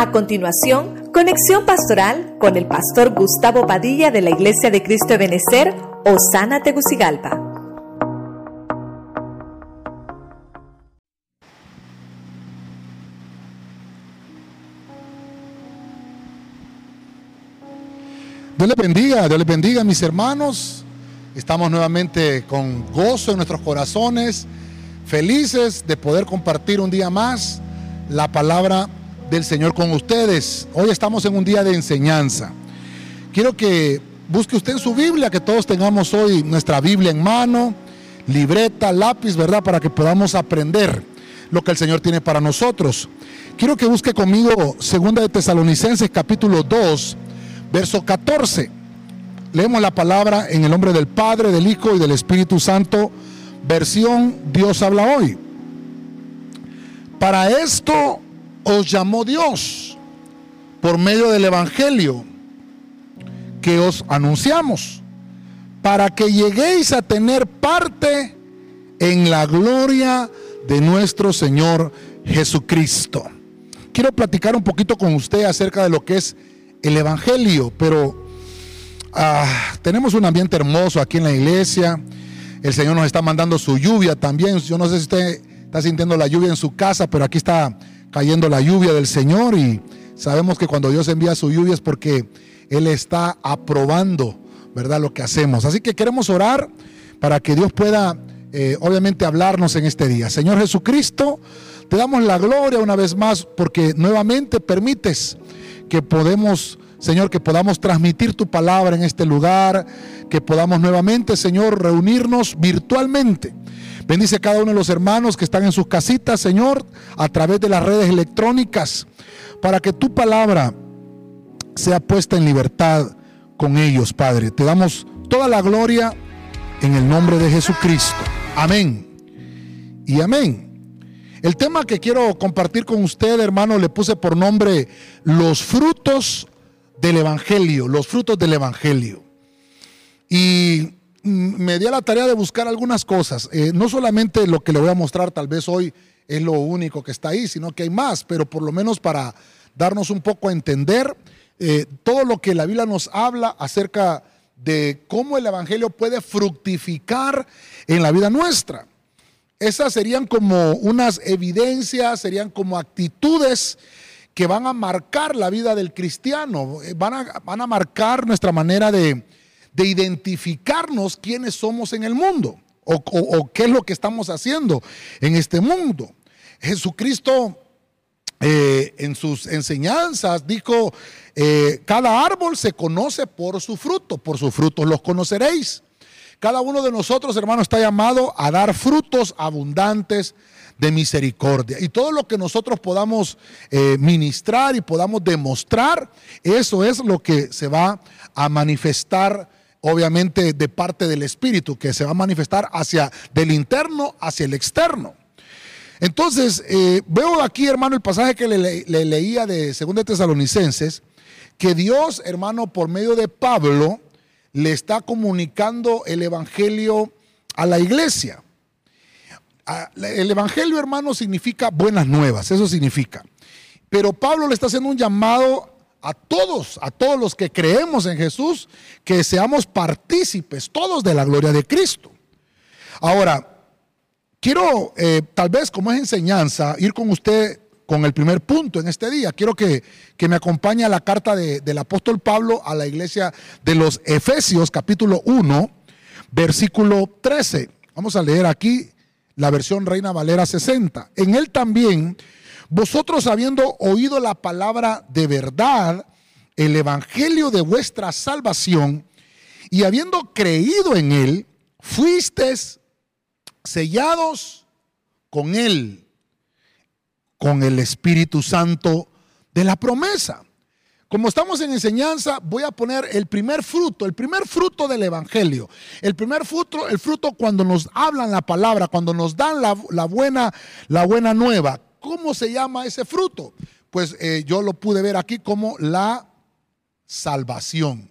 A continuación, conexión pastoral con el pastor Gustavo Padilla de la Iglesia de Cristo de Benecer, Osana Tegucigalpa. Dios les bendiga, Dios les bendiga mis hermanos. Estamos nuevamente con gozo en nuestros corazones, felices de poder compartir un día más la palabra del Señor con ustedes. Hoy estamos en un día de enseñanza. Quiero que busque usted su Biblia, que todos tengamos hoy nuestra Biblia en mano, libreta, lápiz, ¿verdad? Para que podamos aprender lo que el Señor tiene para nosotros. Quiero que busque conmigo Segunda de Tesalonicenses capítulo 2, verso 14. Leemos la palabra en el nombre del Padre, del Hijo y del Espíritu Santo, versión Dios habla hoy. Para esto os llamó Dios por medio del Evangelio que os anunciamos, para que lleguéis a tener parte en la gloria de nuestro Señor Jesucristo. Quiero platicar un poquito con usted acerca de lo que es el Evangelio, pero ah, tenemos un ambiente hermoso aquí en la iglesia. El Señor nos está mandando su lluvia también. Yo no sé si usted está sintiendo la lluvia en su casa, pero aquí está cayendo la lluvia del Señor y sabemos que cuando Dios envía su lluvia es porque Él está aprobando, ¿verdad? Lo que hacemos. Así que queremos orar para que Dios pueda, eh, obviamente, hablarnos en este día. Señor Jesucristo, te damos la gloria una vez más porque nuevamente permites que podemos, Señor, que podamos transmitir tu palabra en este lugar, que podamos nuevamente, Señor, reunirnos virtualmente Bendice a cada uno de los hermanos que están en sus casitas, Señor, a través de las redes electrónicas, para que tu palabra sea puesta en libertad con ellos, Padre. Te damos toda la gloria en el nombre de Jesucristo. Amén. Y amén. El tema que quiero compartir con usted, hermano, le puse por nombre los frutos del Evangelio, los frutos del Evangelio. Y me di a la tarea de buscar algunas cosas. Eh, no solamente lo que le voy a mostrar tal vez hoy es lo único que está ahí, sino que hay más, pero por lo menos para darnos un poco a entender eh, todo lo que la Biblia nos habla acerca de cómo el Evangelio puede fructificar en la vida nuestra. Esas serían como unas evidencias, serían como actitudes que van a marcar la vida del cristiano, eh, van a, van a marcar nuestra manera de, de identificarnos quiénes somos en el mundo o, qué es lo que estamos haciendo en este mundo. Jesucristo eh, en sus enseñanzas dijo, eh, cada árbol se conoce por su fruto, por sus frutos los conoceréis. Cada uno de nosotros, hermano, está llamado a dar frutos abundantes de misericordia. Y todo lo que nosotros podamos eh, ministrar y podamos demostrar, eso es lo que se va a manifestar obviamente de parte del Espíritu, que se va a manifestar hacia del interno hacia el externo. Entonces, eh, veo aquí, hermano, el pasaje que le, leía de 2 Tesalonicenses, que Dios, hermano, por medio de Pablo, le está comunicando el Evangelio a la iglesia. El Evangelio, hermano, significa buenas nuevas, eso significa. Pero Pablo le está haciendo un llamado a todos, a todos los que creemos en Jesús, que seamos partícipes todos de la gloria de Cristo. Ahora, quiero, eh, tal vez como es enseñanza, ir con usted con el primer punto en este día. Quiero que, me acompañe a la carta del apóstol Pablo a la iglesia de los Efesios, capítulo 1, versículo 13. Vamos a leer aquí la versión Reina Valera 60. En él también vosotros habiendo oído la palabra de verdad, el evangelio de vuestra salvación, y habiendo creído en él, fuisteis sellados con él, con el Espíritu Santo de la promesa. Como estamos en enseñanza, voy a poner el primer fruto, el primer fruto del Evangelio. El primer fruto, el fruto cuando nos hablan la palabra, cuando nos dan la, buena, la buena nueva. ¿Cómo se llama ese fruto? Pues eh, yo lo pude ver aquí como la salvación.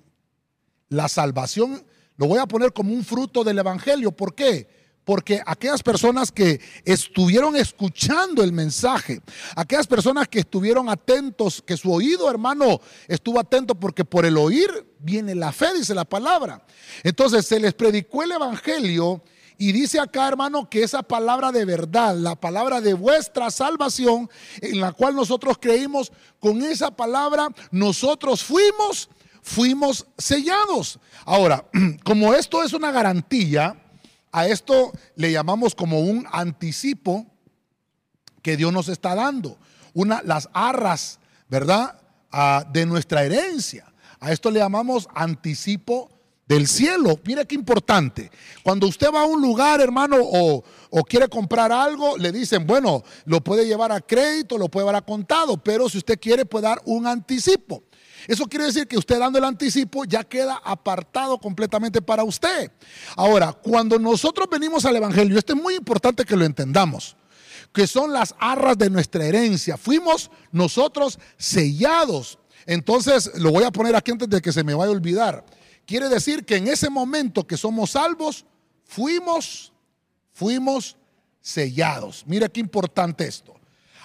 La salvación lo voy a poner como un fruto del Evangelio. ¿Por qué? Porque aquellas personas que estuvieron escuchando el mensaje, aquellas personas que estuvieron atentos, que su oído, hermano, estuvo atento, porque por el oír viene la fe, dice la palabra. Entonces se les predicó el Evangelio y dice acá, hermano, que esa palabra de verdad, la palabra de vuestra salvación, en la cual nosotros creímos, con esa palabra nosotros fuimos, fuimos sellados. Ahora, como esto es una garantía, a esto le llamamos como un anticipo que Dios nos está dando, una, las arras, ¿verdad? Ah, de nuestra herencia. A esto le llamamos anticipo del cielo. Mire qué importante. Cuando usted va a un lugar, hermano, o, quiere comprar algo, le dicen, bueno, lo puede llevar a crédito, lo puede llevar a contado, pero si usted quiere puede dar un anticipo. Eso quiere decir que usted dando el anticipo ya queda apartado completamente para usted. Ahora, cuando nosotros venimos al Evangelio, esto es muy importante que lo entendamos, que son las arras de nuestra herencia. Fuimos nosotros sellados. Entonces, lo voy a poner aquí antes de que se me vaya a olvidar. Quiere decir que en ese momento que somos salvos, fuimos, fuimos sellados. Mira qué importante esto.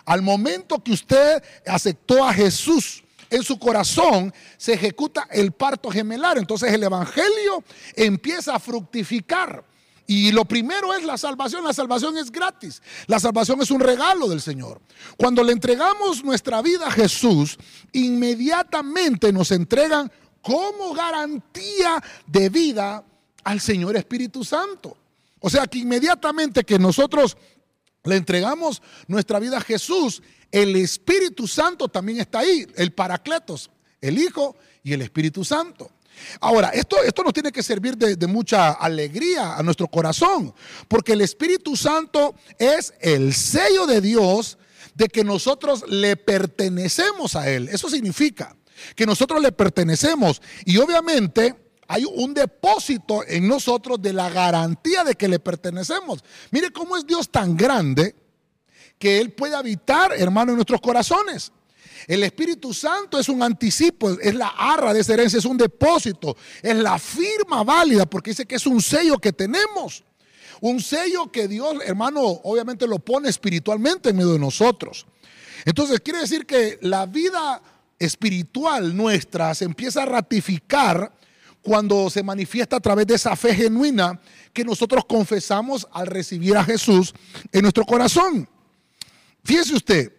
Al momento que usted aceptó a Jesús en su corazón, se ejecuta el parto gemelar. Entonces el Evangelio empieza a fructificar. Y lo primero es la salvación. La salvación es gratis. La salvación es un regalo del Señor. Cuando le entregamos nuestra vida a Jesús, inmediatamente nos entregan como garantía de vida al Señor Espíritu Santo. O sea que inmediatamente que nosotros le entregamos nuestra vida a Jesús, el Espíritu Santo también está ahí, el Paracletos, el Hijo y el Espíritu Santo. Ahora, esto, esto nos tiene que servir de, de, mucha alegría a nuestro corazón, porque el Espíritu Santo es el sello de Dios de que nosotros le pertenecemos a Él. Eso significa que nosotros le pertenecemos. Y obviamente hay un depósito en nosotros de la garantía de que le pertenecemos. Mire cómo es Dios tan grande que Él puede habitar, hermano, en nuestros corazones. El Espíritu Santo es un anticipo, es la arra de esa herencia, es un depósito, es la firma válida, porque dice que es un sello que tenemos. Un sello que Dios, hermano, obviamente lo pone espiritualmente en medio de nosotros. Entonces, quiere decir que la vida espiritual nuestra se empieza a ratificar cuando se manifiesta a través de esa fe genuina que nosotros confesamos al recibir a Jesús en nuestro corazón. Fíjese usted,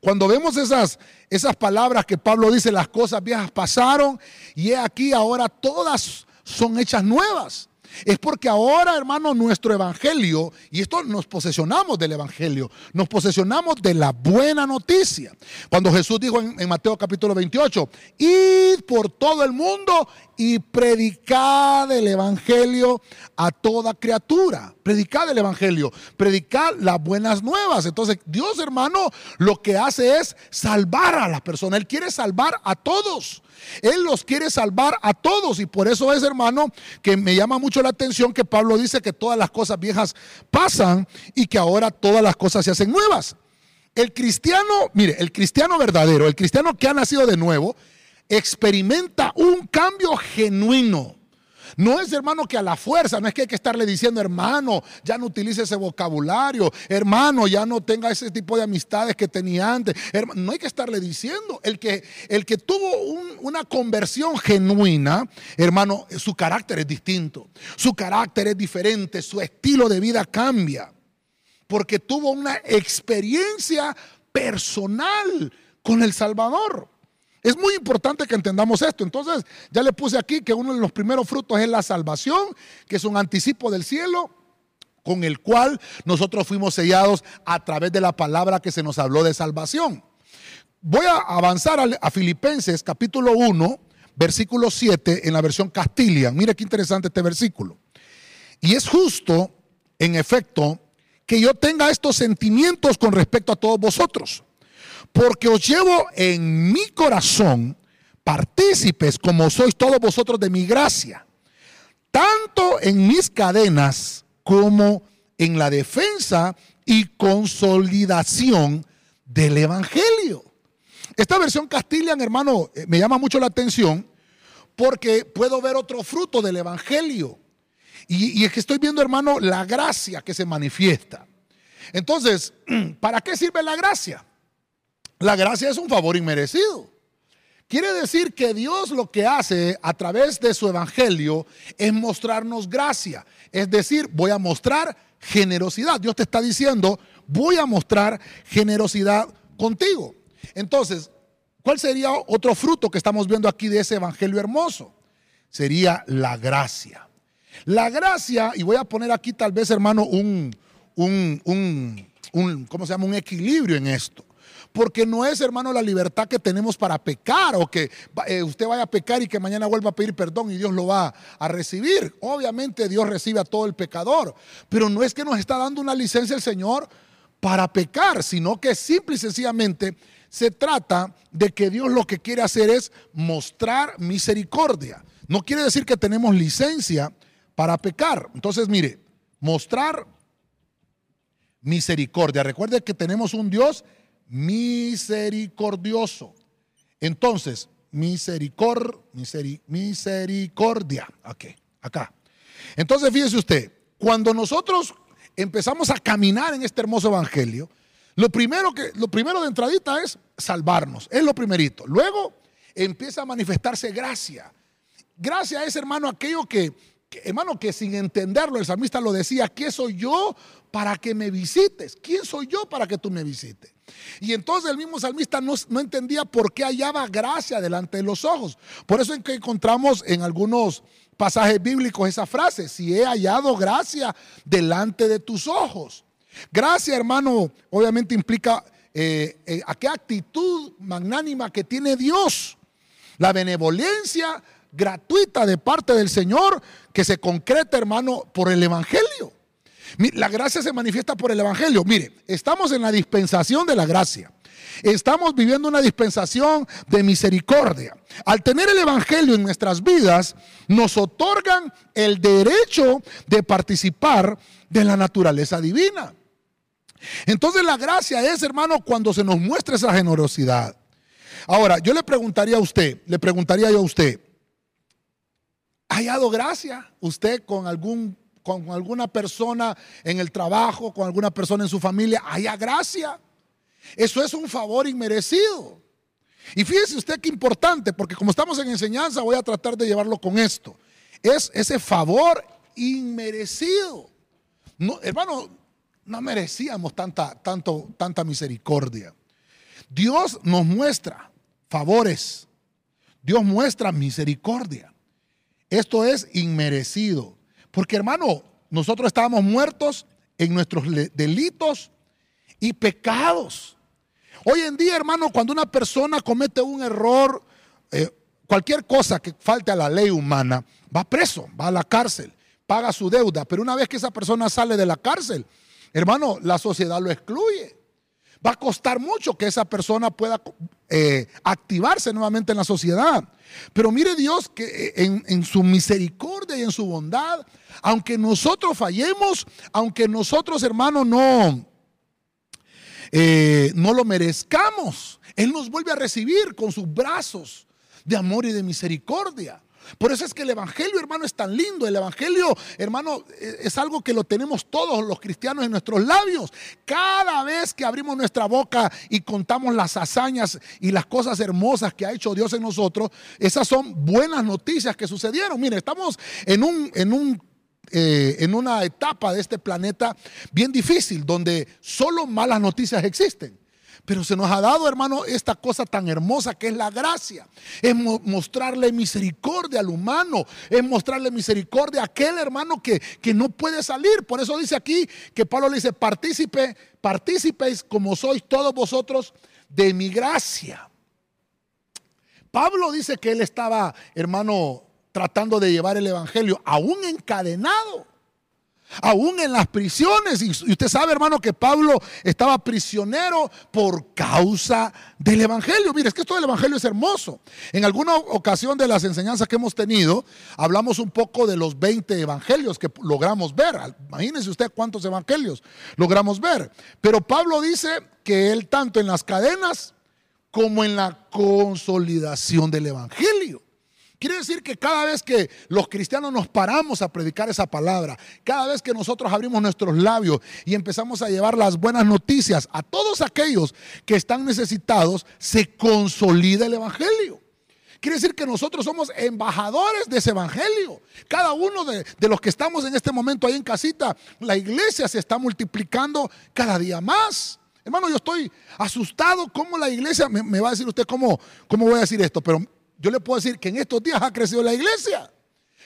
cuando vemos esas, esas palabras que Pablo dice, las cosas viejas pasaron y he aquí ahora todas son hechas nuevas. Es porque ahora, hermano, nuestro evangelio, y esto nos posesionamos del evangelio, nos posesionamos de la buena noticia. Cuando Jesús dijo en, Mateo capítulo 28, id por todo el mundo y predicad el evangelio a toda criatura. Predicad el evangelio, predicad las buenas nuevas. Entonces, Dios, hermano, lo que hace es salvar a las personas. Él quiere salvar a todos. Él los quiere salvar a todos y por eso es, hermano, que me llama mucho la atención que Pablo dice que todas las cosas viejas pasan y que ahora todas las cosas se hacen nuevas. El cristiano, mire, el cristiano verdadero, el cristiano que ha nacido de nuevo, experimenta un cambio genuino. No es hermano que a la fuerza, no es que hay que estarle diciendo, hermano, ya no utilice ese vocabulario, hermano, ya no tenga ese tipo de amistades que tenía antes. no hay que estarle diciendo. El que, el que tuvo una conversión genuina, hermano, su carácter es distinto, su carácter es diferente, su estilo de vida cambia, porque tuvo una experiencia personal con el Salvador. Es muy importante que entendamos esto. Entonces, ya le puse aquí que uno de los primeros frutos es la salvación, que es un anticipo del cielo con el cual nosotros fuimos sellados a través de la palabra que se nos habló de salvación. Voy a avanzar a, Filipenses capítulo 1, versículo 7 en la versión Castilian. Mire qué interesante este versículo. Y es justo, en efecto, que yo tenga estos sentimientos con respecto a todos vosotros porque os llevo en mi corazón partícipes como sois todos vosotros de mi gracia, tanto en mis cadenas como en la defensa y consolidación del Evangelio. Esta versión Castilian, hermano, eh, me llama mucho la atención porque puedo ver otro fruto del Evangelio. Y, es que estoy viendo, hermano, la gracia que se manifiesta. Entonces, ¿para qué sirve la gracia? La gracia es un favor inmerecido. Quiere decir que Dios lo que hace a través de su evangelio es mostrarnos gracia. Es decir, voy a mostrar generosidad. Dios te está diciendo, voy a mostrar generosidad contigo. Entonces, ¿cuál sería otro fruto que estamos viendo aquí de ese evangelio hermoso? Sería la gracia. La gracia, y voy a poner aquí tal vez, hermano, un, un, un, ¿cómo se llama? Un equilibrio en esto. Porque no es, hermano, la libertad que tenemos para pecar o que eh, usted vaya a pecar y que mañana vuelva a pedir perdón y Dios lo va a recibir. Obviamente Dios recibe a todo el pecador, pero no es que nos está dando una licencia el Señor para pecar, sino que simple y sencillamente se trata de que Dios lo que quiere hacer es mostrar misericordia. No quiere decir que tenemos licencia para pecar. Entonces, mire, mostrar misericordia. Recuerde que tenemos un Dios misericordioso. Entonces, misericord, misericordia. Aquí, acá. Entonces, fíjese usted, cuando nosotros empezamos a caminar en este hermoso evangelio, lo primero, que, lo primero de entradita es salvarnos, es lo primerito. Luego empieza a manifestarse gracia. Gracia es, hermano, aquello que, hermano, que sin entenderlo, el salmista lo decía, ¿quién soy yo para que me visites? ¿Quién soy yo para que tú me visites? Y entonces el mismo salmista no, no, entendía por qué hallaba gracia delante de los ojos. Por eso es que encontramos en algunos pasajes bíblicos esa frase, si he hallado gracia delante de tus ojos. Gracia, hermano, obviamente implica eh, eh, a qué actitud magnánima que tiene Dios. La benevolencia gratuita de parte del Señor que se concreta, hermano, por el Evangelio. La gracia se manifiesta por el Evangelio. Mire, estamos en la dispensación de la gracia. Estamos viviendo una dispensación de misericordia. Al tener el Evangelio en nuestras vidas, nos otorgan el derecho de participar de la naturaleza divina. Entonces la gracia es, hermano, cuando se nos muestra esa generosidad. Ahora, yo le preguntaría a usted, le preguntaría yo a usted, ¿ha hallado gracia usted con algún con alguna persona en el trabajo, con alguna persona en su familia, haya gracia? Eso es un favor inmerecido. Y fíjese usted qué importante, porque como estamos en enseñanza, voy a tratar de llevarlo con esto. Es ese favor inmerecido. No, hermano, no merecíamos tanta, tanto, tanta misericordia. Dios nos muestra favores. Dios muestra misericordia. Esto es inmerecido. Porque hermano, nosotros estábamos muertos en nuestros delitos y pecados. Hoy en día, hermano, cuando una persona comete un error, eh, cualquier cosa que falte a la ley humana, va preso, va a la cárcel, paga su deuda. Pero una vez que esa persona sale de la cárcel, hermano, la sociedad lo excluye. Va a costar mucho que esa persona pueda eh, activarse nuevamente en la sociedad. Pero mire Dios que eh, en, su misericordia y en su bondad, aunque nosotros fallemos, aunque nosotros, hermano, no, eh, no lo merezcamos, Él nos vuelve a recibir con sus brazos de amor y de misericordia. Por eso es que el Evangelio, hermano, es tan lindo. El Evangelio, hermano, e, es algo que lo tenemos todos los cristianos en nuestros labios. Cada vez que abrimos nuestra boca y contamos las hazañas y las cosas hermosas que ha hecho Dios en nosotros, esas son buenas noticias que sucedieron. Mire, estamos en un, en un eh, en una etapa de este planeta bien difícil, donde solo malas noticias existen. Pero se nos ha dado, hermano, esta cosa tan hermosa que es la gracia. Es mostrarle misericordia al humano. Es mostrarle misericordia a aquel hermano que, que no puede salir. Por eso dice aquí que Pablo le dice, partícipe, partícipes como sois todos vosotros de mi gracia. Pablo dice que él estaba, hermano, tratando de llevar el Evangelio, aún encadenado, aún en las prisiones. Y usted sabe, hermano, que Pablo estaba prisionero por causa del Evangelio. Mire, es que esto del Evangelio es hermoso. En alguna ocasión de las enseñanzas que hemos tenido, hablamos un poco de los 20 evangelios que logramos ver. Imagínense usted cuántos evangelios logramos ver. Pero Pablo dice que él tanto en las cadenas como en la consolidación del Evangelio Quiere decir que cada vez que los cristianos nos paramos a predicar esa palabra, cada vez que nosotros abrimos nuestros labios y empezamos a llevar las buenas noticias a todos aquellos que están necesitados, se consolida el Evangelio. Quiere decir que nosotros somos embajadores de ese evangelio. Cada uno de, los que estamos en este momento ahí en casita, la iglesia se está multiplicando cada día más. Hermano, yo estoy asustado cómo la iglesia, me, va a decir usted cómo, cómo voy a decir esto, pero yo le puedo decir que en estos días ha crecido la iglesia,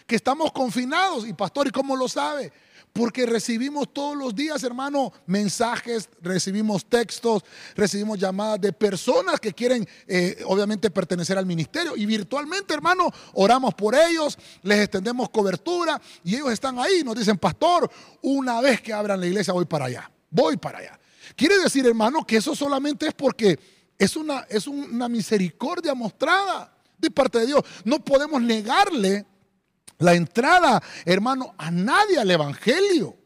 que estamos confinados. Y pastor, ¿y cómo lo sabe? Porque recibimos todos los días, hermano, mensajes, recibimos textos, recibimos llamadas de personas que quieren, eh, obviamente, pertenecer al ministerio. Y virtualmente, hermano, oramos por ellos, les extendemos cobertura y ellos están ahí. Nos dicen, pastor, una vez que abran la iglesia, voy para allá, voy para allá. Quiere decir, hermano, que eso solamente es porque es una, es una misericordia mostrada de parte de Dios. No podemos negarle la entrada, hermano, a nadie al Evangelio.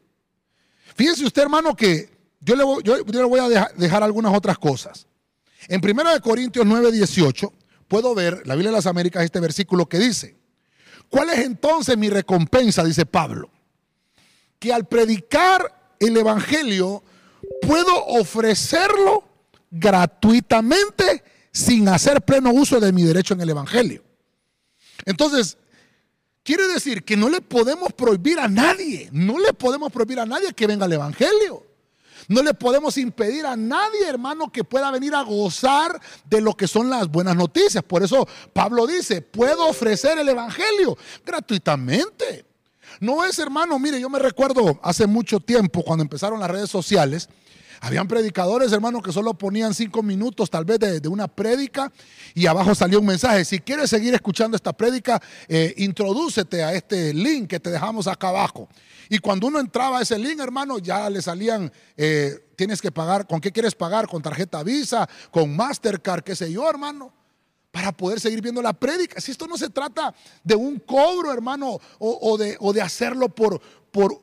Fíjense usted, hermano, que yo le voy, yo, le voy a dejar, algunas otras cosas. En 1 Corintios 9, 18, puedo ver, la Biblia de las Américas, este versículo que dice, ¿cuál es entonces mi recompensa? Dice Pablo. Que al predicar el Evangelio puedo ofrecerlo gratuitamente sin hacer pleno uso de mi derecho en el Evangelio. Entonces, quiere decir que no le podemos prohibir a nadie, no le podemos prohibir a nadie que venga al Evangelio. No le podemos impedir a nadie, hermano, que pueda venir a gozar de lo que son las buenas noticias. Por eso Pablo dice, puedo ofrecer el Evangelio gratuitamente. No es, hermano, mire, yo me recuerdo hace mucho tiempo, cuando empezaron las redes sociales, habían predicadores, hermanos, que solo ponían cinco minutos tal vez de, una prédica y abajo salió un mensaje. Si quieres seguir escuchando esta prédica, eh, introdúcete a este link que te dejamos acá abajo. Y cuando uno entraba a ese link, hermano, ya le salían, eh, tienes que pagar, ¿con qué quieres pagar? ¿Con tarjeta Visa? ¿Con Mastercard? ¿Qué sé yo, hermano? Para poder seguir viendo la prédica. Si esto no se trata de un cobro, hermano, o, de, o de hacerlo por, por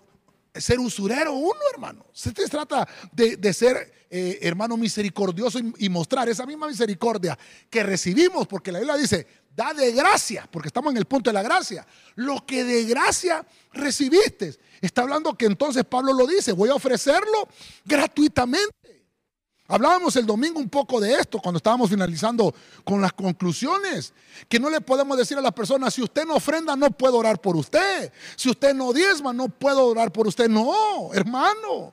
ser usurero uno, hermano. Se trata de, ser, eh, hermano, misericordioso y, mostrar esa misma misericordia que recibimos, porque la Biblia dice, da de gracia, porque estamos en el punto de la gracia. Lo que de gracia recibiste. Está hablando que entonces Pablo lo dice, voy a ofrecerlo gratuitamente. Hablábamos el domingo un poco de esto cuando estábamos finalizando con las conclusiones, que no le podemos decir a las personas, si usted no ofrenda, no puedo orar por usted. Si usted no diezma, no puedo orar por usted. No, hermano.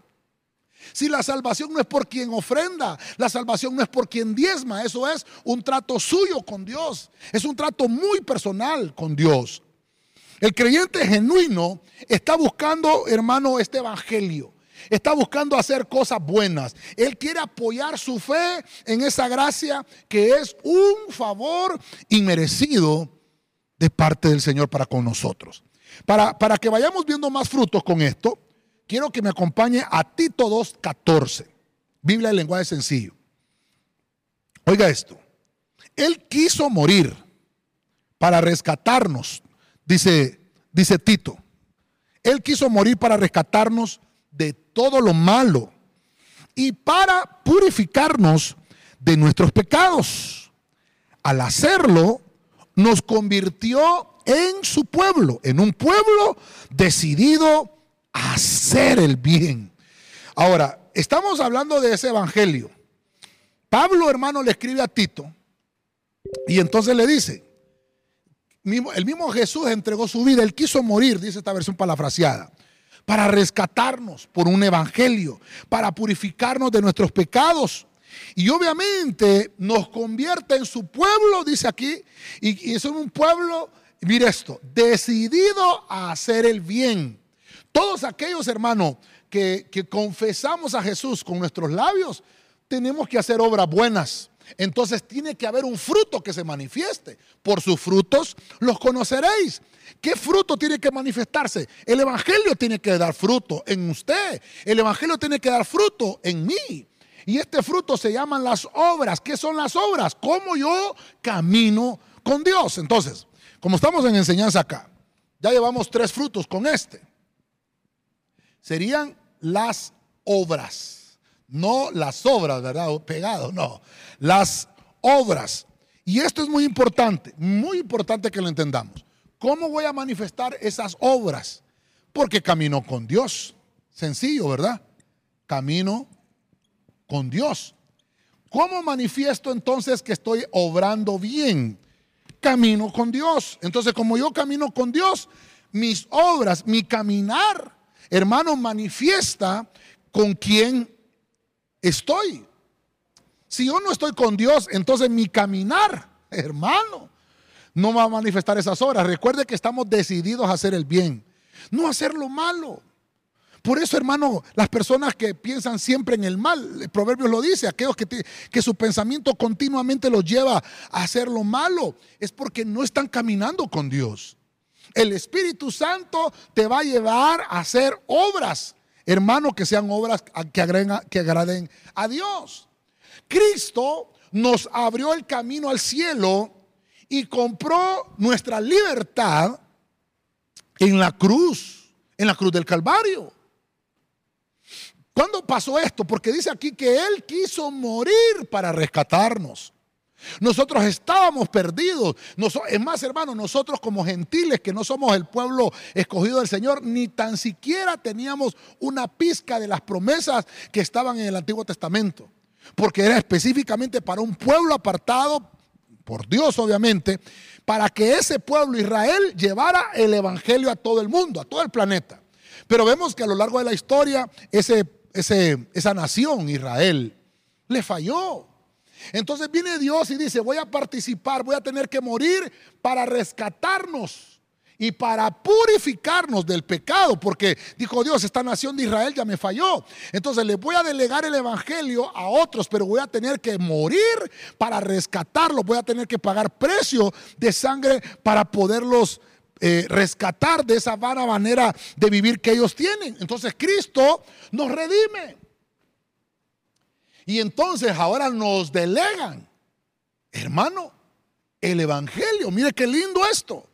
Si la salvación no es por quien ofrenda, la salvación no es por quien diezma, eso es un trato suyo con Dios. Es un trato muy personal con Dios. El creyente genuino está buscando, hermano, este evangelio. Está buscando hacer cosas buenas. Él quiere apoyar su fe en esa gracia que es un favor inmerecido de parte del Señor para con nosotros. Para, para que vayamos viendo más frutos con esto, quiero que me acompañe a Tito 2.14. Biblia en lenguaje sencillo. Oiga esto. Él quiso morir para rescatarnos, dice, dice Tito. Él quiso morir para rescatarnos de todo lo malo y para purificarnos de nuestros pecados. Al hacerlo, nos convirtió en su pueblo, en un pueblo decidido a hacer el bien. Ahora, estamos hablando de ese evangelio. Pablo, hermano, le escribe a Tito y entonces le dice, el mismo Jesús entregó su vida, él quiso morir, dice esta versión parafraseada para rescatarnos por un evangelio, para purificarnos de nuestros pecados. Y obviamente nos convierte en su pueblo, dice aquí, y, es un pueblo, mire esto, decidido a hacer el bien. Todos aquellos hermanos que, que confesamos a Jesús con nuestros labios, tenemos que hacer obras buenas. Entonces tiene que haber un fruto que se manifieste. Por sus frutos los conoceréis. ¿Qué fruto tiene que manifestarse? El Evangelio tiene que dar fruto en usted. El Evangelio tiene que dar fruto en mí. Y este fruto se llaman las obras. ¿Qué son las obras? ¿Cómo yo camino con Dios? Entonces, como estamos en enseñanza acá, ya llevamos tres frutos con este. Serían las obras. No las obras, ¿verdad? Pegado, no. Las obras. Y esto es muy importante, muy importante que lo entendamos. ¿Cómo voy a manifestar esas obras? Porque camino con Dios. Sencillo, ¿verdad? Camino con Dios. ¿Cómo manifiesto entonces que estoy obrando bien? Camino con Dios. Entonces, como yo camino con Dios, mis obras, mi caminar, hermano, manifiesta con quién estoy. Si yo no estoy con Dios, entonces mi caminar, hermano, no va a manifestar esas obras. Recuerde que estamos decididos a hacer el bien, no hacer lo malo. Por eso, hermano, las personas que piensan siempre en el mal, el proverbio lo dice, aquellos que, que su pensamiento continuamente los lleva a hacer lo malo, es porque no están caminando con Dios. El Espíritu Santo te va a llevar a hacer obras, hermano, que sean obras que que agraden a Dios. Cristo nos abrió el camino al cielo y compró nuestra libertad en la cruz, en la cruz del Calvario. ¿Cuándo pasó esto? Porque dice aquí que Él quiso morir para rescatarnos. Nosotros estábamos perdidos. Es más, hermano, nosotros como gentiles, que no somos el pueblo escogido del Señor, ni tan siquiera teníamos una pizca de las promesas que estaban en el Antiguo Testamento. Porque era específicamente para un pueblo apartado, por Dios obviamente, para que ese pueblo Israel llevara el Evangelio a todo el mundo, a todo el planeta. Pero vemos que a lo largo de la historia esa nación, Israel, le falló. Entonces viene Dios y dice, voy a participar, voy a tener que morir para rescatarnos y para purificarnos del pecado, porque dijo Dios, esta nación de Israel ya me falló. Entonces le voy a delegar el Evangelio a otros, pero voy a tener que morir para rescatarlos, voy a tener que pagar precio de sangre para poderlos eh, rescatar de esa vana manera de vivir que ellos tienen. Entonces Cristo nos redime. Y entonces ahora nos delegan, hermano, el Evangelio. Mire qué lindo esto.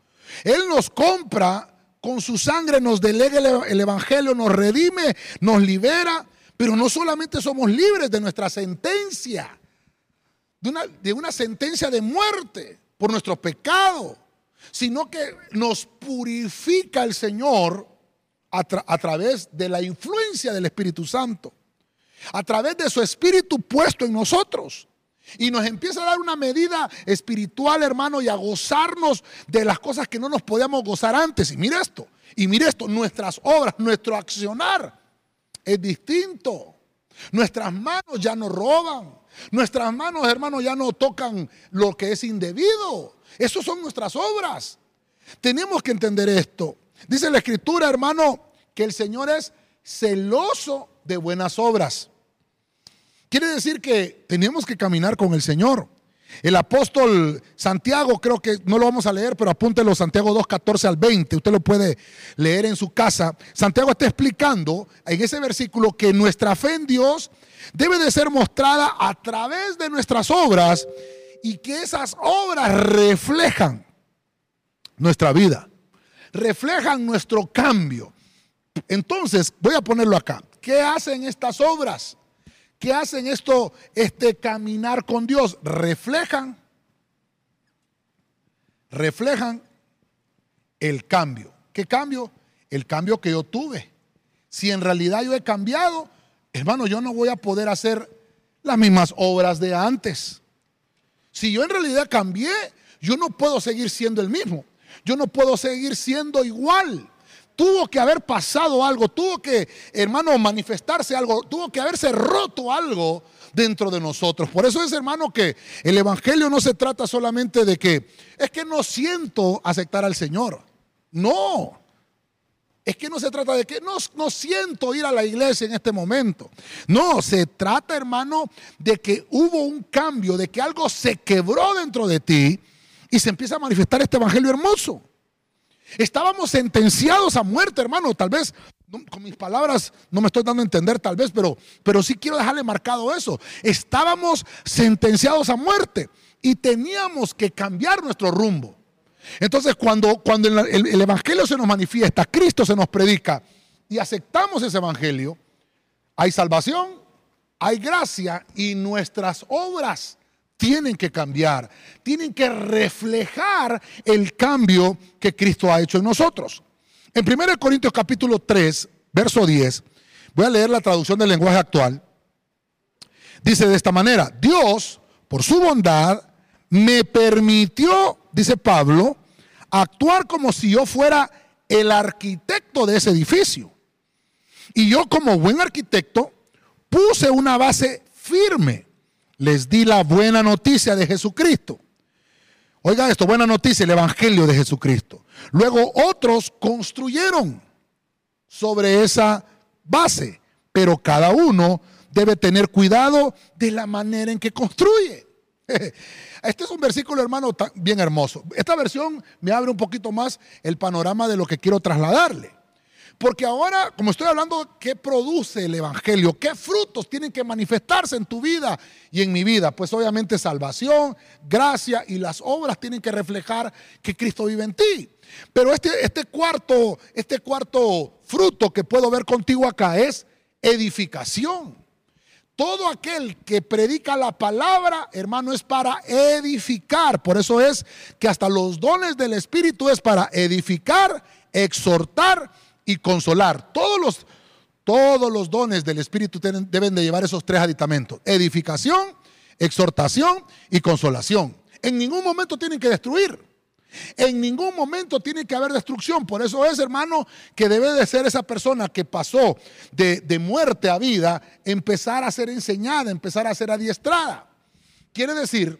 Él nos compra con su sangre, nos delega el, Evangelio, nos redime, nos libera. Pero no solamente somos libres de nuestra sentencia, de una, sentencia de muerte por nuestro pecado sino que nos purifica el Señor a, través de la influencia del Espíritu Santo, a través de su Espíritu puesto en nosotros. Y nos empieza a dar una medida espiritual, hermano, y a gozarnos de las cosas que no nos podíamos gozar antes. Y mire esto, y mire esto, nuestras obras, nuestro accionar es distinto. Nuestras manos ya no roban. Nuestras manos, hermano, ya no tocan lo que es indebido. Esas son nuestras obras. Tenemos que entender esto. Dice la escritura, hermano, que el Señor es celoso de buenas obras. Quiere decir que tenemos que caminar con el Señor. El apóstol Santiago, creo que no lo vamos a leer, pero apúntelo Santiago 2, 14 al 20. Usted lo puede leer en su casa. Santiago está explicando en ese versículo que nuestra fe en Dios debe de ser mostrada a través de nuestras obras y que esas obras reflejan nuestra vida, reflejan nuestro cambio. Entonces, voy a ponerlo acá. ¿Qué hacen estas obras? ¿Qué hacen esto, este caminar con Dios? Reflejan, reflejan el cambio. ¿Qué cambio? El cambio que yo tuve. Si en realidad yo he cambiado, hermano, yo no voy a poder hacer las mismas obras de antes. Si yo en realidad cambié, yo no puedo seguir siendo el mismo. Yo no puedo seguir siendo igual. Tuvo que haber pasado algo, tuvo que, hermano, manifestarse algo, tuvo que haberse roto algo dentro de nosotros. Por eso es, hermano, que el Evangelio no se trata solamente de que es que no siento aceptar al Señor. No, es que no se trata de que no, no, siento ir a la iglesia en este momento. No, se trata, hermano, de que hubo un cambio, de que algo se quebró dentro de ti y se empieza a manifestar este evangelio hermoso. Estábamos sentenciados a muerte, hermano. Tal vez, con mis palabras no me estoy dando a entender, tal vez, pero, pero sí quiero dejarle marcado eso. Estábamos sentenciados a muerte y teníamos que cambiar nuestro rumbo. Entonces, cuando, cuando el, Evangelio se nos manifiesta, Cristo se nos predica y aceptamos ese Evangelio, hay salvación, hay gracia y nuestras obras tienen que cambiar, tienen que reflejar el cambio que Cristo ha hecho en nosotros. En 1 Corintios capítulo 3, verso 10, voy a leer la traducción del lenguaje actual. Dice de esta manera, Dios, por su bondad, me permitió, dice Pablo, actuar como si yo fuera el arquitecto de ese edificio. Y yo como buen arquitecto puse una base firme. Les di la buena noticia de Jesucristo. Oiga esto, buena noticia, el Evangelio de Jesucristo. Luego otros construyeron sobre esa base, pero cada uno debe tener cuidado de la manera en que construye. Este es un versículo, hermano, bien hermoso. Esta versión me abre un poquito más el panorama de lo que quiero trasladarle. Porque ahora, como estoy hablando, ¿qué produce el Evangelio? ¿Qué frutos tienen que manifestarse en tu vida y en mi vida? Pues obviamente salvación, gracia y las obras tienen que reflejar que Cristo vive en ti. Pero este, este, cuarto, este cuarto fruto que puedo ver contigo acá es edificación. Todo aquel que predica la palabra, hermano, es para edificar. Por eso es que hasta los dones del Espíritu es para edificar, exhortar y consolar. Todos los, todos los dones del Espíritu deben de llevar esos tres aditamentos. Edificación, exhortación y consolación. En ningún momento tienen que destruir. En ningún momento tiene que haber destrucción. Por eso es, hermano, que debe de ser esa persona que pasó de, de, muerte a vida, empezar a ser enseñada, empezar a ser adiestrada. Quiere decir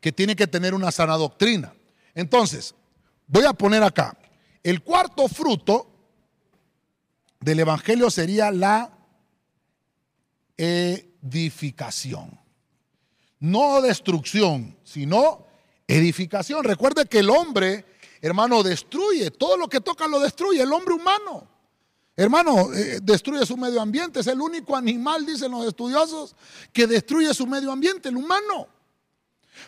que tiene que tener una sana doctrina. Entonces, voy a poner acá, el cuarto fruto del Evangelio sería la edificación. No destrucción, sino edificación. Recuerde que el hombre, hermano, destruye. Todo lo que toca lo destruye. El hombre humano. Hermano, eh, destruye su medio ambiente. Es el único animal, dicen los estudiosos, que destruye su medio ambiente, el humano.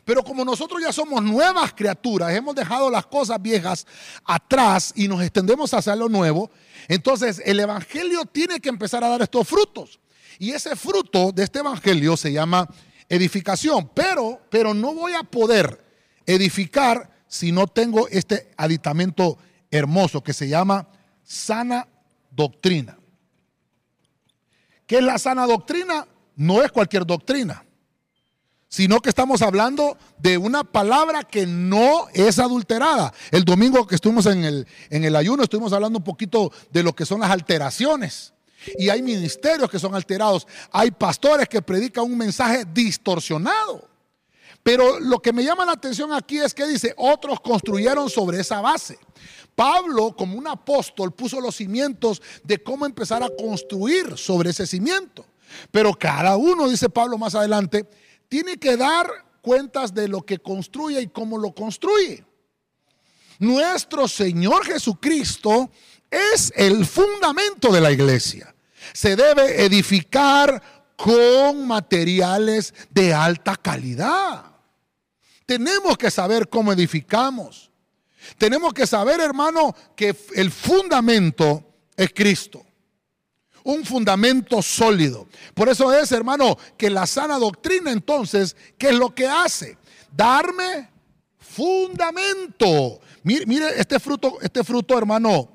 Pero como nosotros ya somos nuevas criaturas, hemos dejado las cosas viejas atrás y nos extendemos hacia lo nuevo, entonces el Evangelio tiene que empezar a dar estos frutos. Y ese fruto de este Evangelio se llama edificación. Pero, pero no voy a poder edificar si no tengo este aditamento hermoso que se llama sana doctrina. ¿Qué es la sana doctrina? No es cualquier doctrina sino que estamos hablando de una palabra que no es adulterada. El domingo que estuvimos en el, en el ayuno estuvimos hablando un poquito de lo que son las alteraciones. Y hay ministerios que son alterados. Hay pastores que predican un mensaje distorsionado. Pero lo que me llama la atención aquí es que dice, otros construyeron sobre esa base. Pablo, como un apóstol, puso los cimientos de cómo empezar a construir sobre ese cimiento. Pero cada uno, dice Pablo más adelante, tiene que dar cuentas de lo que construye y cómo lo construye. Nuestro Señor Jesucristo es el fundamento de la iglesia. Se debe edificar con materiales de alta calidad. Tenemos que saber cómo edificamos. Tenemos que saber, hermano, que el fundamento es Cristo un fundamento sólido. Por eso es, hermano, que la sana doctrina entonces, ¿qué es lo que hace? Darme fundamento. Mire, este fruto, este fruto, hermano,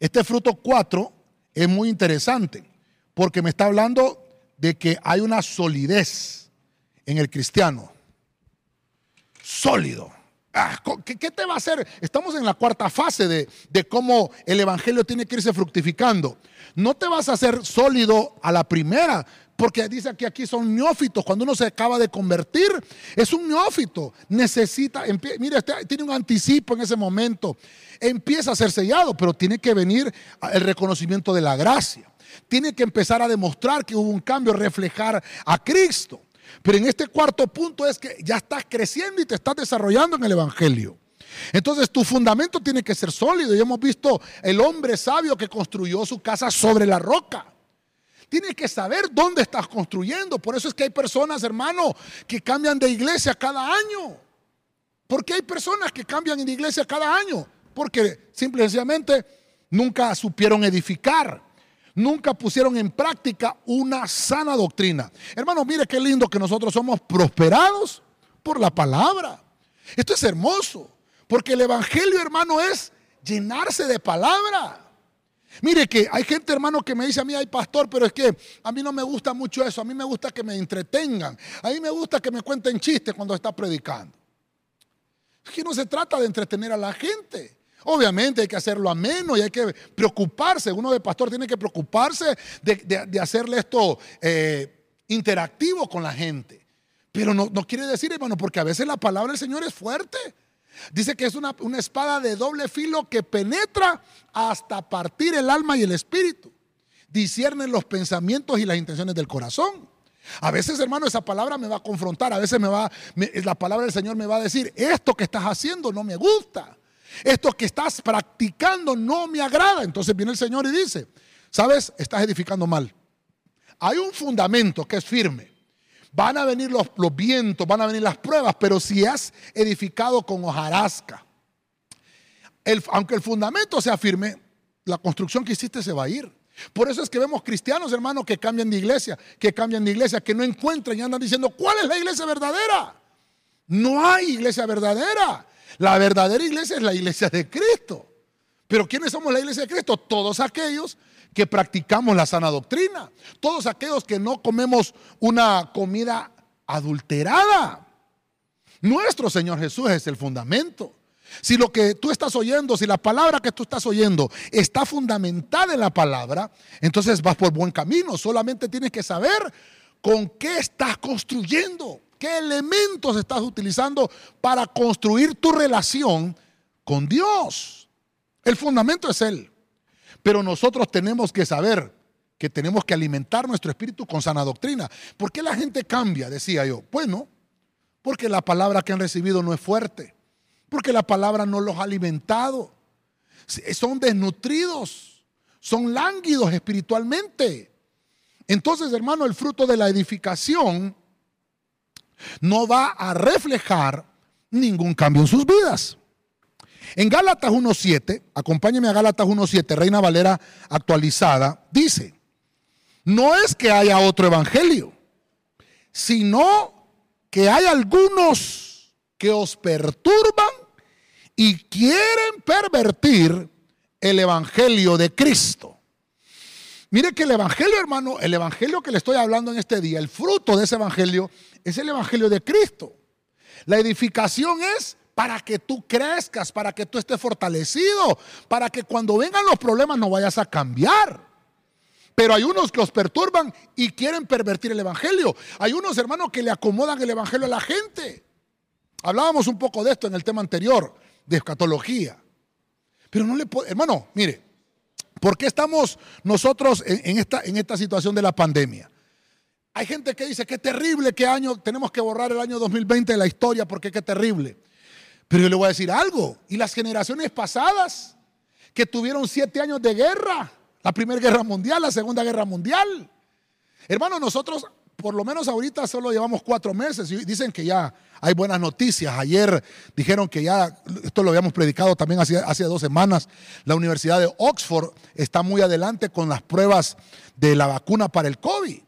este fruto 4 es muy interesante porque me está hablando de que hay una solidez en el cristiano. Sólido. Ah, ¿qué, te va a hacer? Estamos en la cuarta fase de, cómo el Evangelio tiene que irse fructificando. No te vas a hacer sólido a la primera, porque dice que aquí son neófitos. Cuando uno se acaba de convertir, es un neófito. Necesita, mire, este, tiene un anticipo en ese momento. Empieza a ser sellado, pero tiene que venir el reconocimiento de la gracia. Tiene que empezar a demostrar que hubo un cambio, reflejar a Cristo. Pero en este cuarto punto es que ya estás creciendo y te estás desarrollando en el Evangelio. Entonces tu fundamento tiene que ser sólido. Y hemos visto el hombre sabio que construyó su casa sobre la roca. Tienes que saber dónde estás construyendo. Por eso es que hay personas, hermano, que cambian de iglesia cada año. ¿Por qué hay personas que cambian de iglesia cada año? Porque simplemente nunca supieron edificar nunca pusieron en práctica una sana doctrina. Hermano, mire qué lindo que nosotros somos prosperados por la palabra. Esto es hermoso, porque el Evangelio, hermano, es llenarse de palabra. Mire que hay gente, hermano, que me dice a mí, ay pastor, pero es que a mí no me gusta mucho eso, a mí me gusta que me entretengan, a mí me gusta que me cuenten chistes cuando está predicando. Es que no se trata de entretener a la gente. Obviamente hay que hacerlo ameno y hay que preocuparse. Uno de pastor tiene que preocuparse de, hacerle esto eh, interactivo con la gente. Pero no, no quiere decir, hermano, porque a veces la palabra del Señor es fuerte. Dice que es una, espada de doble filo que penetra hasta partir el alma y el espíritu. Disciernen los pensamientos y las intenciones del corazón. A veces, hermano, esa palabra me va a confrontar. A veces me va, la palabra del Señor me va a decir, esto que estás haciendo no me gusta. Esto que estás practicando no me agrada. Entonces viene el Señor y dice, sabes, estás edificando mal. Hay un fundamento que es firme. Van a venir los, vientos, van a venir las pruebas, pero si has edificado con hojarasca, aunque el fundamento sea firme, la construcción que hiciste se va a ir. Por eso es que vemos cristianos, hermanos, que cambian de iglesia, que cambian de iglesia, que no encuentran y andan diciendo, ¿cuál es la iglesia verdadera? No hay iglesia verdadera. La verdadera iglesia es la iglesia de Cristo. Pero ¿quiénes somos la iglesia de Cristo? Todos aquellos que practicamos la sana doctrina. Todos aquellos que no comemos una comida adulterada. Nuestro Señor Jesús es el fundamento. Si lo que tú estás oyendo, si la palabra que tú estás oyendo está fundamentada en la palabra, entonces vas por buen camino. Solamente tienes que saber con qué estás construyendo, qué elementos estás utilizando para construir tu relación con Dios. El fundamento es Él. Pero nosotros tenemos que saber que tenemos que alimentar nuestro espíritu con sana doctrina. ¿Por qué la gente cambia? Decía yo. Bueno, porque la palabra que han recibido no es fuerte. Porque la palabra no los ha alimentado. Son desnutridos. Son lánguidos espiritualmente. Entonces, hermano, el fruto de la edificación no va a reflejar ningún cambio en sus vidas. En Gálatas 1.7, acompáñeme a Gálatas 1.7, Reina Valera actualizada, dice, no es que haya otro evangelio, sino que hay algunos que os perturban y quieren pervertir el evangelio de Cristo. Mire que el evangelio, hermano, el evangelio que le estoy hablando en este día, el fruto de ese evangelio es el evangelio de Cristo. La edificación es para que tú crezcas, para que tú estés fortalecido, para que cuando vengan los problemas no vayas a cambiar. Pero hay unos que los perturban y quieren pervertir el Evangelio. Hay unos hermanos que le acomodan el Evangelio a la gente. Hablábamos un poco de esto en el tema anterior, de escatología. Pero no le puedo, hermano, mire, ¿por qué estamos nosotros en, esta, situación de la pandemia? Hay gente que dice, qué terrible, qué año, tenemos que borrar el año 2020 de la historia porque qué terrible. Pero yo le voy a decir algo. Y las generaciones pasadas que tuvieron siete años de guerra, la Primera Guerra Mundial, la Segunda Guerra Mundial. Hermano, nosotros por lo menos ahorita solo llevamos cuatro meses y dicen que ya hay buenas noticias. Ayer dijeron que ya, esto lo habíamos predicado también hace, hace dos semanas, la Universidad de Oxford está muy adelante con las pruebas de la vacuna para el COVID.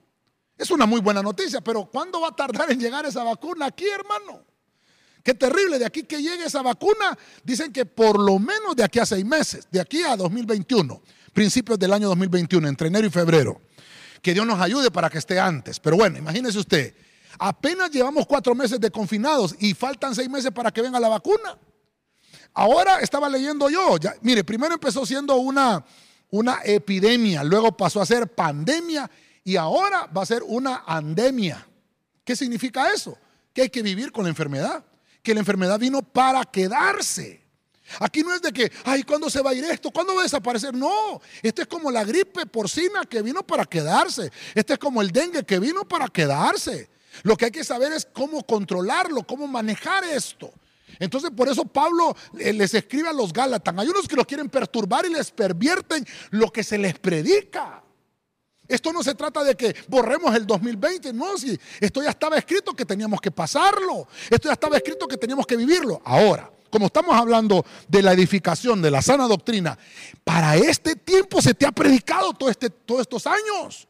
Es una muy buena noticia, pero ¿cuándo va a tardar en llegar esa vacuna aquí, hermano? Qué terrible, de aquí que llegue esa vacuna, dicen que por lo menos de aquí a seis meses, de aquí a 2021, principios del año 2021, entre enero y febrero. Que Dios nos ayude para que esté antes. Pero bueno, imagínese usted, apenas llevamos cuatro meses de confinados y faltan seis meses para que venga la vacuna. Ahora estaba leyendo yo, mire, primero empezó siendo una, una epidemia, luego pasó a ser pandemia y ahora va a ser una andemia. ¿Qué significa eso? Que hay que vivir con la enfermedad que la enfermedad vino para quedarse. Aquí no es de que, ay, ¿cuándo se va a ir esto? ¿Cuándo va a desaparecer? No, esto es como la gripe porcina que vino para quedarse. Este es como el dengue que vino para quedarse. Lo que hay que saber es cómo controlarlo, cómo manejar esto. Entonces por eso Pablo eh, les escribe a los Gálatas. Hay unos que lo quieren perturbar y les pervierten lo que se les predica. Esto no se trata de que borremos el 2020, no, si esto ya estaba escrito que teníamos que pasarlo, esto ya estaba escrito que teníamos que vivirlo. Ahora, como estamos hablando de la edificación, de la sana doctrina, para este tiempo se te ha predicado todo este, todos estos años.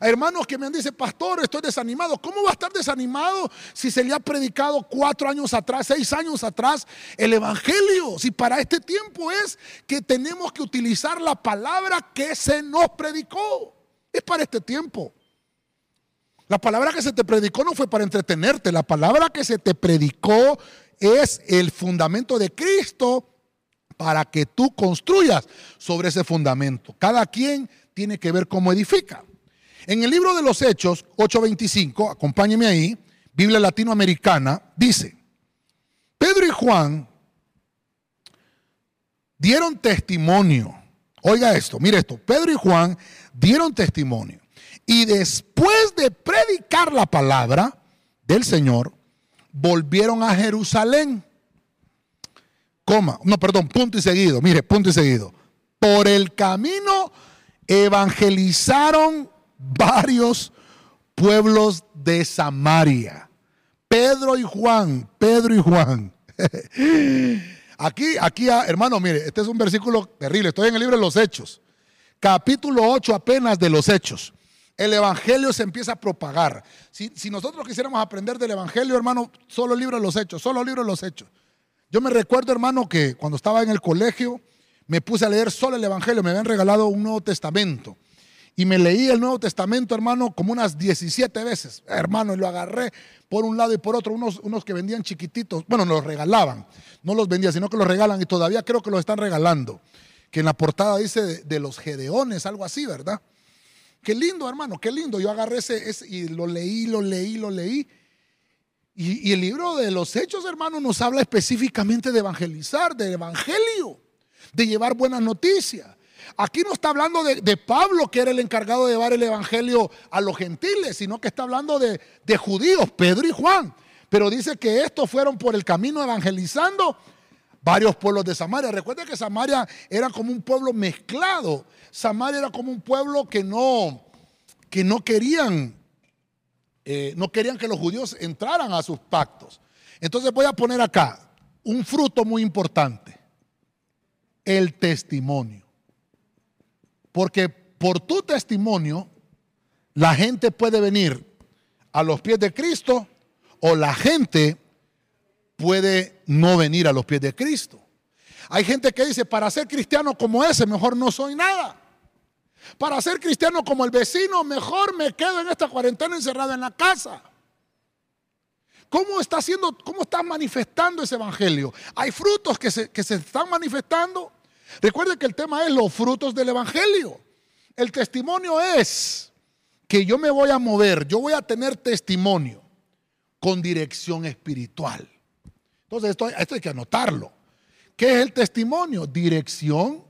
hermanos que me han dicho, pastor, estoy desanimado. ¿Cómo va a estar desanimado si se le ha predicado cuatro años atrás, seis años atrás el Evangelio? Si para este tiempo es que tenemos que utilizar la palabra que se nos predicó. Es para este tiempo. La palabra que se te predicó no fue para entretenerte, la palabra que se te predicó es el fundamento de Cristo para que tú construyas sobre ese fundamento. Cada quien tiene que ver cómo edifica. En el libro de los Hechos 8:25, acompáñeme ahí, Biblia latinoamericana, dice, Pedro y Juan dieron testimonio. Oiga esto, mire esto, Pedro y Juan dieron testimonio y después de predicar la palabra del Señor, volvieron a Jerusalén. Coma, no, perdón, punto y seguido, mire, punto y seguido. Por el camino evangelizaron varios pueblos de Samaria. Pedro y Juan, Pedro y Juan. Aquí, aquí, ah, hermano, mire, este es un versículo terrible. Estoy en el libro de los Hechos, capítulo 8 apenas de los Hechos el Evangelio se empieza a propagar. Si, nosotros quisiéramos aprender del Evangelio, hermano, solo el libro de los hechos, solo el libro de los hechos. Yo me recuerdo, hermano, que cuando estaba en el colegio, me puse a leer solo el Evangelio, me habían regalado un Nuevo Testamento. Y me leí el Nuevo Testamento, hermano, como unas 17 veces. Hermano, y lo agarré por un lado y por otro. Unos, que vendían chiquititos, bueno, los regalaban. No los vendían, sino que los regalan y todavía creo que los están regalando. Que en la portada dice de, de los Gedeones, algo así, ¿verdad? Qué lindo, hermano, qué lindo. Yo agarré ese, y lo leí, lo leí, lo leí. Y, el libro de los Hechos, hermano, nos habla específicamente de evangelizar, de evangelio, de llevar buenas noticias. Aquí no está hablando de, Pablo, que era el encargado de llevar el evangelio a los gentiles, sino que está hablando de judíos, Pedro y Juan. Pero dice que estos fueron por el camino evangelizando varios pueblos de Samaria. Recuerda que Samaria era como un pueblo mezclado. Samaria era como un pueblo que no, que no querían, eh, no querían que los judíos entraran a sus pactos. Entonces voy a poner acá un fruto muy importante, el testimonio. Porque por tu testimonio la gente puede venir a los pies de Cristo o la gente puede no venir a los pies de Cristo. Hay gente que dice, para ser cristiano como ese, mejor no soy nada. Para ser cristiano como el vecino, mejor me quedo en esta cuarentena encerrado en la casa. ¿Cómo está haciendo, cómo está manifestando ese evangelio? Hay frutos que se, que se están manifestando. Recuerde que el tema es los frutos del evangelio. El testimonio es que yo me voy a mover, yo voy a tener testimonio con dirección espiritual. Entonces, esto, hay que anotarlo. ¿Qué es el testimonio? Dirección.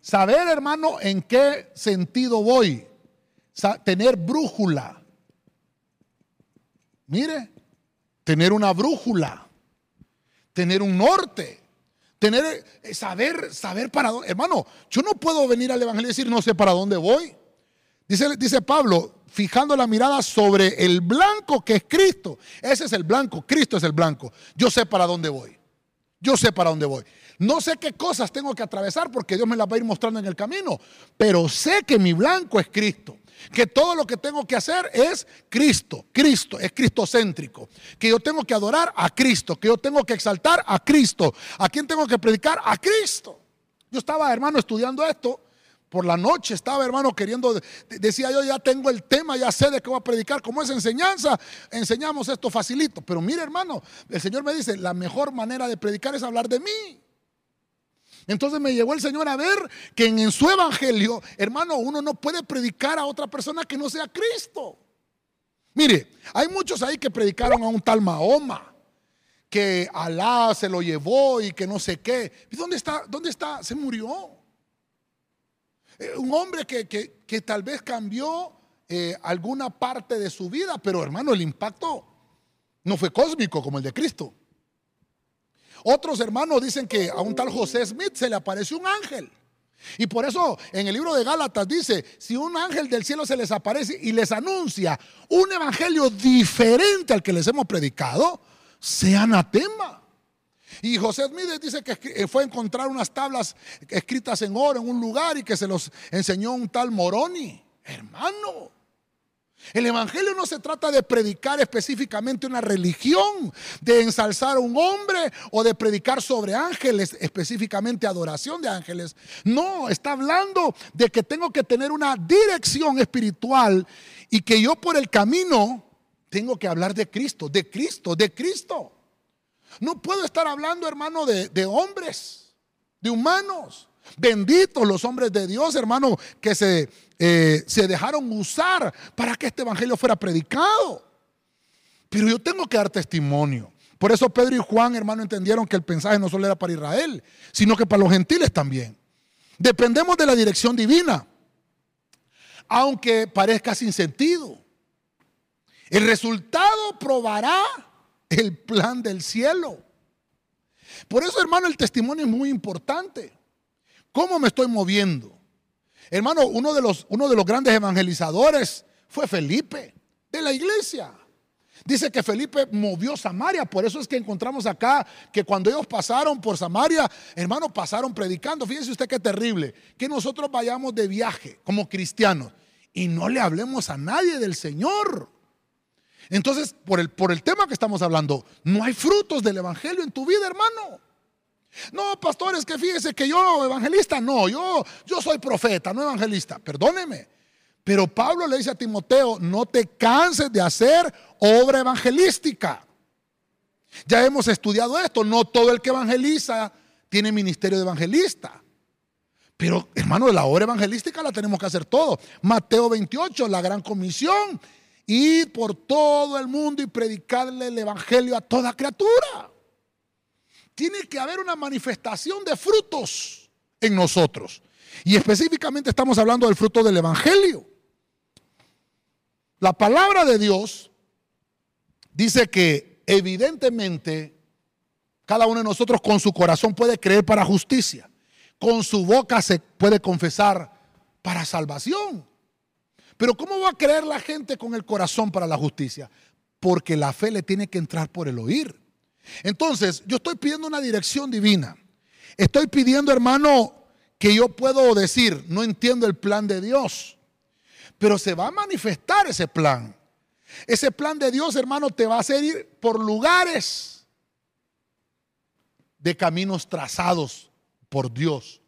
Saber, hermano, en qué sentido voy. tener brújula. Mire, tener una brújula. Tener un norte. Tener, eh, saber, saber para dónde. Hermano, yo no puedo venir al Evangelio y decir no sé para dónde voy. Dice, dice Pablo, fijando la mirada sobre el blanco que es Cristo. Ese es el blanco, Cristo es el blanco. Yo sé para dónde voy. Yo sé para dónde voy. No sé qué cosas tengo que atravesar porque Dios me las va a ir mostrando en el camino, pero sé que mi blanco es Cristo. Que todo lo que tengo que hacer es Cristo, Cristo, es cristocéntrico. Que yo tengo que adorar a Cristo, que yo tengo que exaltar a Cristo. ¿A quién tengo que predicar? A Cristo. Yo estaba, hermano, estudiando esto por la noche estaba, hermano, queriendo, decía yo, ya tengo el tema, ya sé de qué voy a predicar. Como es enseñanza, enseñamos esto facilito. Pero mire, hermano, el Señor me dice, la mejor manera de predicar es hablar de mí. Entonces me llevó el Señor a ver que en, su evangelio, hermano, uno no puede predicar a otra persona que no sea Cristo. Mire, hay muchos ahí que predicaron a un tal Mahoma, que Alá se lo llevó y que no sé qué. ¿Y dónde está? ¿Dónde está? Se murió. Un hombre que, tal vez cambió eh, alguna parte de su vida, pero hermano, el impacto no fue cósmico como el de Cristo. Otros hermanos dicen que a un tal José Smith se le apareció un ángel. Y por eso en el libro de Gálatas dice, si un ángel del cielo se les aparece y les anuncia un evangelio diferente al que les hemos predicado, sea anatema. Y José Smith dice que eh, fue a encontrar unas tablas escritas en oro en un lugar y que se los enseñó un tal Moroni. Hermano, el Evangelio no se trata de predicar específicamente una religión, de ensalzar a un hombre o de predicar sobre ángeles, específicamente adoración de ángeles. No, está hablando de que tengo que tener una dirección espiritual y que yo por el camino tengo que hablar de Cristo, de Cristo, de Cristo. No puedo estar hablando, hermano, de, hombres, de humanos. Benditos los hombres de Dios, hermano, que se, eh, se dejaron usar para que este evangelio fuera predicado. Pero yo tengo que dar testimonio. Por eso Pedro y Juan, hermano, entendieron que el mensaje no solo era para Israel, sino que para los gentiles también. Dependemos de la dirección divina, aunque parezca sin sentido. El resultado probará el plan del cielo. Por eso, hermano, el testimonio es muy importante. ¿Cómo me estoy moviendo? Hermano, uno de los, uno de los grandes evangelizadores fue Felipe, de la iglesia. Dice que Felipe movió Samaria, por eso es que encontramos acá que cuando ellos pasaron por Samaria, hermano, pasaron predicando. Fíjense usted qué terrible, que nosotros vayamos de viaje como cristianos y no le hablemos a nadie del Señor. Entonces, por el, por el tema que estamos hablando, no hay frutos del Evangelio en tu vida, hermano. No, pastores, que fíjese que yo evangelista, no, yo, yo soy profeta, no evangelista, perdóneme. Pero Pablo le dice a Timoteo, no te canses de hacer obra evangelística. Ya hemos estudiado esto, no todo el que evangeliza tiene ministerio de evangelista. Pero hermano, la obra evangelística la tenemos que hacer todos. Mateo 28, la gran comisión, ir por todo el mundo y predicarle el evangelio a toda criatura tiene que haber una manifestación de frutos en nosotros. Y específicamente estamos hablando del fruto del Evangelio. La palabra de Dios dice que evidentemente cada uno de nosotros con su corazón puede creer para justicia. Con su boca se puede confesar para salvación. Pero ¿cómo va a creer la gente con el corazón para la justicia? Porque la fe le tiene que entrar por el oír. Entonces, yo estoy pidiendo una dirección divina. Estoy pidiendo, hermano, que yo puedo decir, no entiendo el plan de Dios, pero se va a manifestar ese plan. Ese plan de Dios, hermano, te va a hacer ir por lugares de caminos trazados por Dios.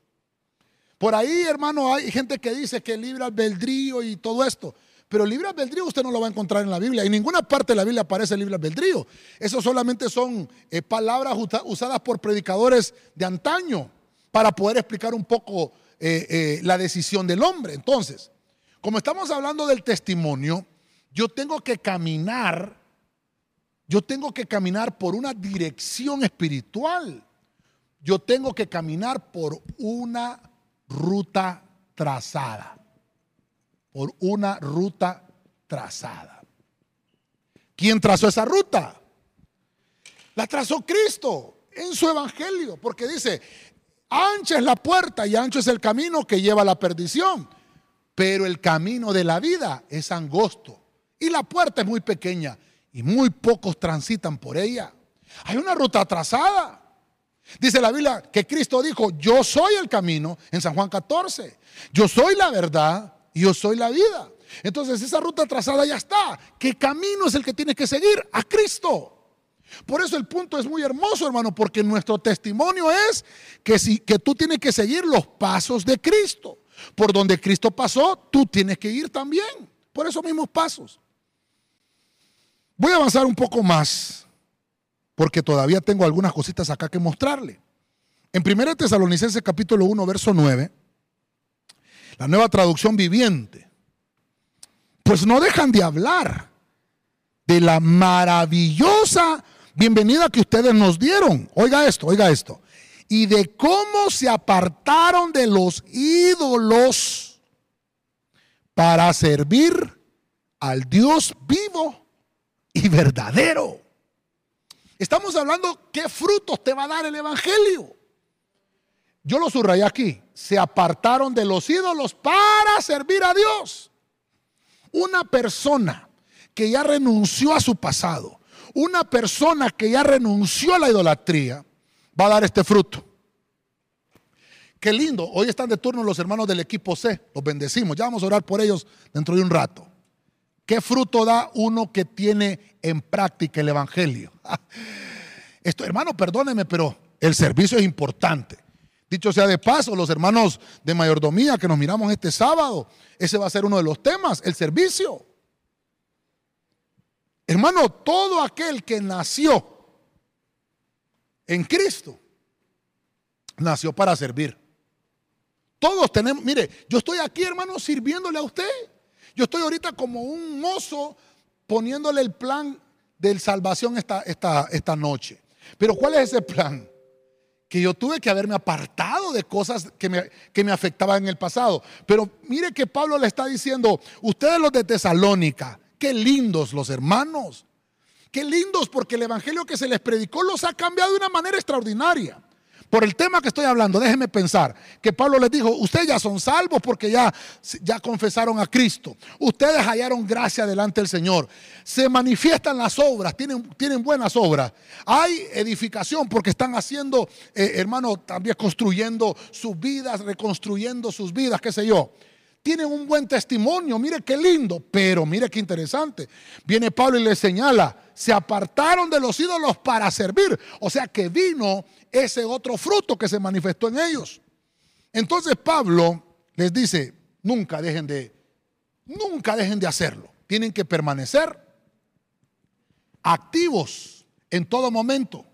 Por ahí, hermano, hay gente que dice que libre albedrío y todo esto. Pero libre albedrío usted no lo va a encontrar en la Biblia. En ninguna parte de la Biblia aparece libre albedrío. Eso solamente son eh, palabras usadas por predicadores de antaño para poder explicar un poco eh, eh, la decisión del hombre. Entonces, como estamos hablando del testimonio, yo tengo que caminar, yo tengo que caminar por una dirección espiritual. Yo tengo que caminar por una ruta trazada por una ruta trazada. ¿Quién trazó esa ruta? La trazó Cristo en su evangelio, porque dice, ancha es la puerta y ancho es el camino que lleva a la perdición, pero el camino de la vida es angosto y la puerta es muy pequeña y muy pocos transitan por ella. Hay una ruta trazada. Dice la Biblia que Cristo dijo, yo soy el camino en San Juan 14, yo soy la verdad yo soy la vida. Entonces esa ruta trazada ya está. ¿Qué camino es el que tienes que seguir? A Cristo. Por eso el punto es muy hermoso, hermano, porque nuestro testimonio es que, si, que tú tienes que seguir los pasos de Cristo. Por donde Cristo pasó, tú tienes que ir también. Por esos mismos pasos. Voy a avanzar un poco más, porque todavía tengo algunas cositas acá que mostrarle. En 1 Tesalonicenses capítulo 1, verso 9 la nueva traducción viviente, pues no dejan de hablar de la maravillosa bienvenida que ustedes nos dieron. Oiga esto, oiga esto. Y de cómo se apartaron de los ídolos para servir al Dios vivo y verdadero. Estamos hablando qué frutos te va a dar el Evangelio. Yo lo subrayé aquí. Se apartaron de los ídolos para servir a Dios. Una persona que ya renunció a su pasado, una persona que ya renunció a la idolatría, va a dar este fruto. Qué lindo. Hoy están de turno los hermanos del equipo C. Los bendecimos. Ya vamos a orar por ellos dentro de un rato. ¿Qué fruto da uno que tiene en práctica el Evangelio? Esto, hermano, perdóneme, pero el servicio es importante. Dicho sea de paso, los hermanos de mayordomía que nos miramos este sábado, ese va a ser uno de los temas, el servicio. Hermano, todo aquel que nació en Cristo, nació para servir. Todos tenemos, mire, yo estoy aquí, hermano, sirviéndole a usted. Yo estoy ahorita como un mozo poniéndole el plan de salvación esta, esta, esta noche. Pero ¿cuál es ese plan? Que yo tuve que haberme apartado de cosas que me, que me afectaban en el pasado. Pero mire que Pablo le está diciendo, ustedes los de Tesalónica, qué lindos los hermanos. Qué lindos porque el evangelio que se les predicó los ha cambiado de una manera extraordinaria. Por el tema que estoy hablando, déjenme pensar que Pablo les dijo, ustedes ya son salvos porque ya, ya confesaron a Cristo. Ustedes hallaron gracia delante del Señor. Se manifiestan las obras, tienen, tienen buenas obras. Hay edificación porque están haciendo, eh, hermano, también construyendo sus vidas, reconstruyendo sus vidas, qué sé yo tienen un buen testimonio, mire qué lindo, pero mire qué interesante. Viene Pablo y le señala, se apartaron de los ídolos para servir. O sea que vino ese otro fruto que se manifestó en ellos. Entonces Pablo les dice, nunca dejen de, nunca dejen de hacerlo. Tienen que permanecer activos en todo momento.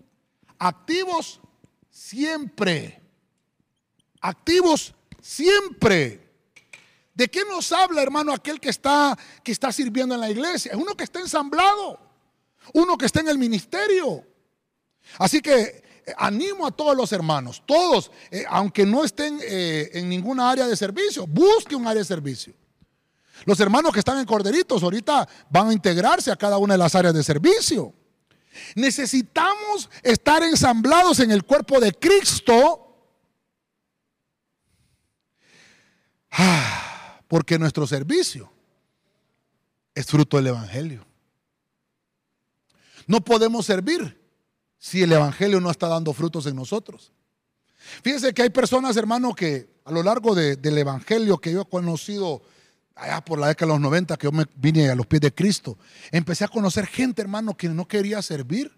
Activos siempre. Activos siempre. ¿De qué nos habla, hermano, aquel que está, que está sirviendo en la iglesia? Es uno que está ensamblado, uno que está en el ministerio. Así que eh, animo a todos los hermanos, todos, eh, aunque no estén eh, en ninguna área de servicio, busque un área de servicio. Los hermanos que están en Corderitos ahorita van a integrarse a cada una de las áreas de servicio. Necesitamos estar ensamblados en el cuerpo de Cristo. Ah, porque nuestro servicio es fruto del Evangelio. No podemos servir si el Evangelio no está dando frutos en nosotros. Fíjense que hay personas, hermano, que a lo largo del Evangelio que yo he conocido allá por la década de los 90, que yo me vine a los pies de Cristo, empecé a conocer gente, hermano, que no quería servir.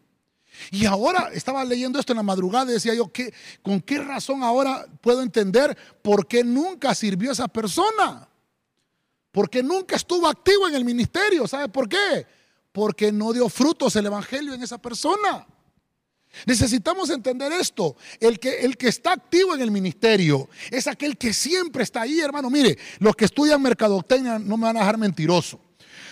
Y ahora estaba leyendo esto en la madrugada y decía yo, ¿qué, ¿con qué razón ahora puedo entender por qué nunca sirvió esa persona? Porque nunca estuvo activo en el ministerio. ¿Sabe por qué? Porque no dio frutos el Evangelio en esa persona. Necesitamos entender esto. El que, el que está activo en el ministerio es aquel que siempre está ahí, hermano. Mire, los que estudian mercadotecnia no me van a dejar mentiroso.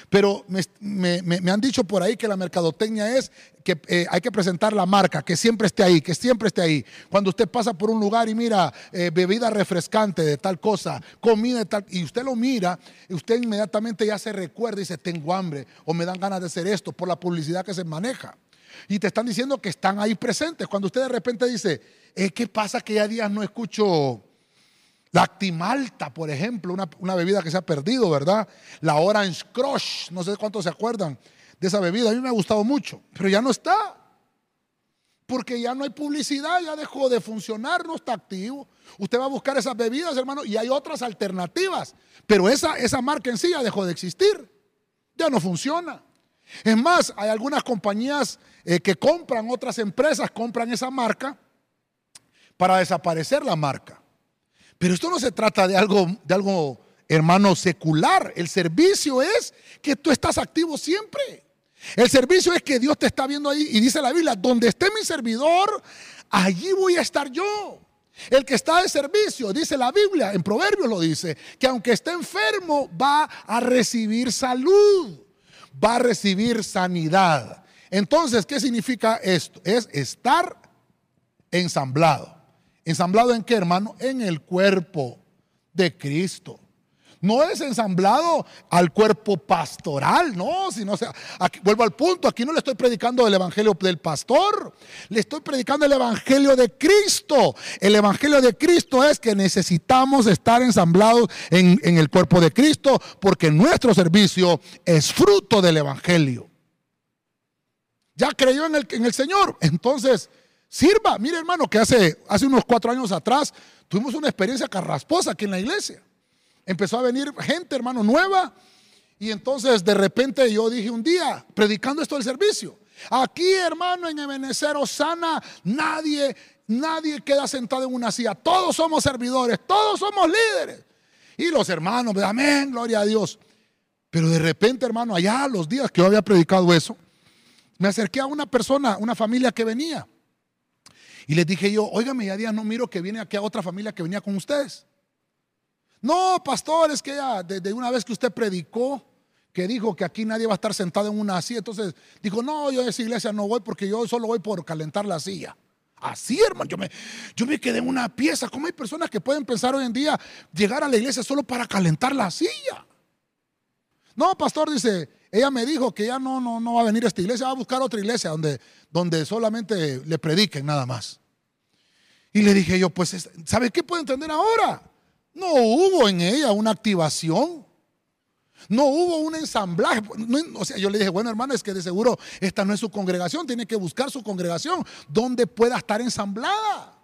Pero me, han dicho por ahí que la mercadotecnia es que eh, hay que presentar la marca, que siempre esté ahí, que siempre esté ahí. Cuando usted pasa por un lugar y mira eh, bebida refrescante de tal cosa, comida de tal, y usted lo mira, usted inmediatamente ya se recuerda y dice, tengo hambre o me dan ganas de hacer esto por la publicidad que se maneja y te están diciendo que están ahí presentes. Cuando usted de repente dice, eh, ¿qué pasa que ya días no escucho Lactimalta, por ejemplo, una, bebida que se ha perdido, ¿verdad? La Orange Crush, no sé cuántos se acuerdan de esa bebida. A mí me ha gustado mucho, pero ya no está. Porque ya no hay publicidad, ya dejó de funcionar, no está activo. Usted va a buscar esas bebidas, hermano, y hay otras alternativas. Pero esa, esa marca en sí ya dejó de existir. Ya no funciona. Es más, hay algunas compañías eh, que compran, otras empresas compran esa marca para desaparecer la marca. Pero esto no se trata de algo, de algo, hermano, secular. El servicio es que tú estás activo siempre. El servicio es que Dios te está viendo ahí y dice la Biblia, donde esté mi servidor, allí voy a estar yo. El que está de servicio, dice la Biblia, en Proverbios lo dice, que aunque esté enfermo va a recibir salud va a recibir sanidad. Entonces, ¿qué significa esto? Es estar ensamblado. ¿Ensamblado en qué, hermano? En el cuerpo de Cristo. No es ensamblado al cuerpo pastoral, no, sino, sea, vuelvo al punto, aquí no le estoy predicando el evangelio del pastor, le estoy predicando el evangelio de Cristo. El evangelio de Cristo es que necesitamos estar ensamblados en, en el cuerpo de Cristo porque nuestro servicio es fruto del evangelio. Ya creyó en el, en el Señor, entonces Sirva. Mire, hermano, que hace, hace unos cuatro años atrás tuvimos una experiencia carrasposa aquí en la iglesia. Empezó a venir gente, hermano, nueva. Y entonces de repente yo dije un día, predicando esto del servicio, aquí, hermano, en Ebenezer Osana, nadie, nadie queda sentado en una silla. Todos somos servidores, todos somos líderes. Y los hermanos, amén, gloria a Dios. Pero de repente, hermano, allá los días que yo había predicado eso, me acerqué a una persona, una familia que venía. Y les dije yo, óigame, ya día no miro que viene aquí a otra familia que venía con ustedes. No, pastor, es que ya desde una vez que usted predicó, que dijo que aquí nadie va a estar sentado en una silla, entonces dijo, no, yo a esa iglesia no voy porque yo solo voy por calentar la silla. Así, hermano, yo me, yo me quedé en una pieza. ¿Cómo hay personas que pueden pensar hoy en día llegar a la iglesia solo para calentar la silla? No, pastor, dice, ella me dijo que ya no, no, no va a venir a esta iglesia, va a buscar otra iglesia donde, donde solamente le prediquen nada más. Y le dije yo, pues, ¿sabe qué puedo entender ahora? No hubo en ella una activación. No hubo un ensamblaje. o sea, yo le dije, bueno, hermano, es que de seguro esta no es su congregación. Tiene que buscar su congregación donde pueda estar ensamblada.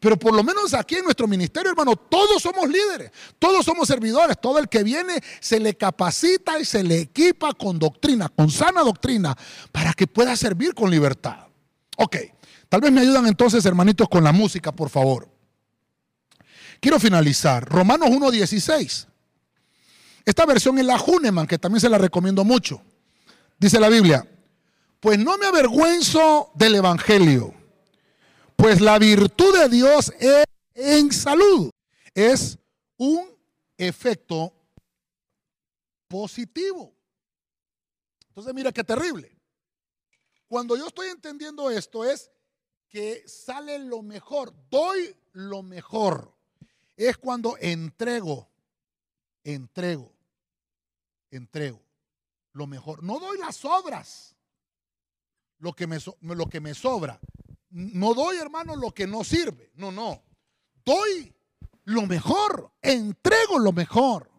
Pero por lo menos aquí en nuestro ministerio, hermano, todos somos líderes, todos somos servidores. Todo el que viene se le capacita y se le equipa con doctrina, con sana doctrina, para que pueda servir con libertad. Ok, tal vez me ayudan entonces, hermanitos, con la música, por favor. Quiero finalizar. Romanos 1.16. Esta versión es la Huneman, que también se la recomiendo mucho. Dice la Biblia, pues no me avergüenzo del Evangelio, pues la virtud de Dios es en salud. Es un efecto positivo. Entonces mira qué terrible. Cuando yo estoy entendiendo esto es que sale lo mejor, doy lo mejor. Es cuando entrego, entrego entrego lo mejor. No doy las obras, lo que me, lo que me sobra. No doy, hermano, lo que no sirve. No, no. Doy lo mejor. Entrego lo mejor.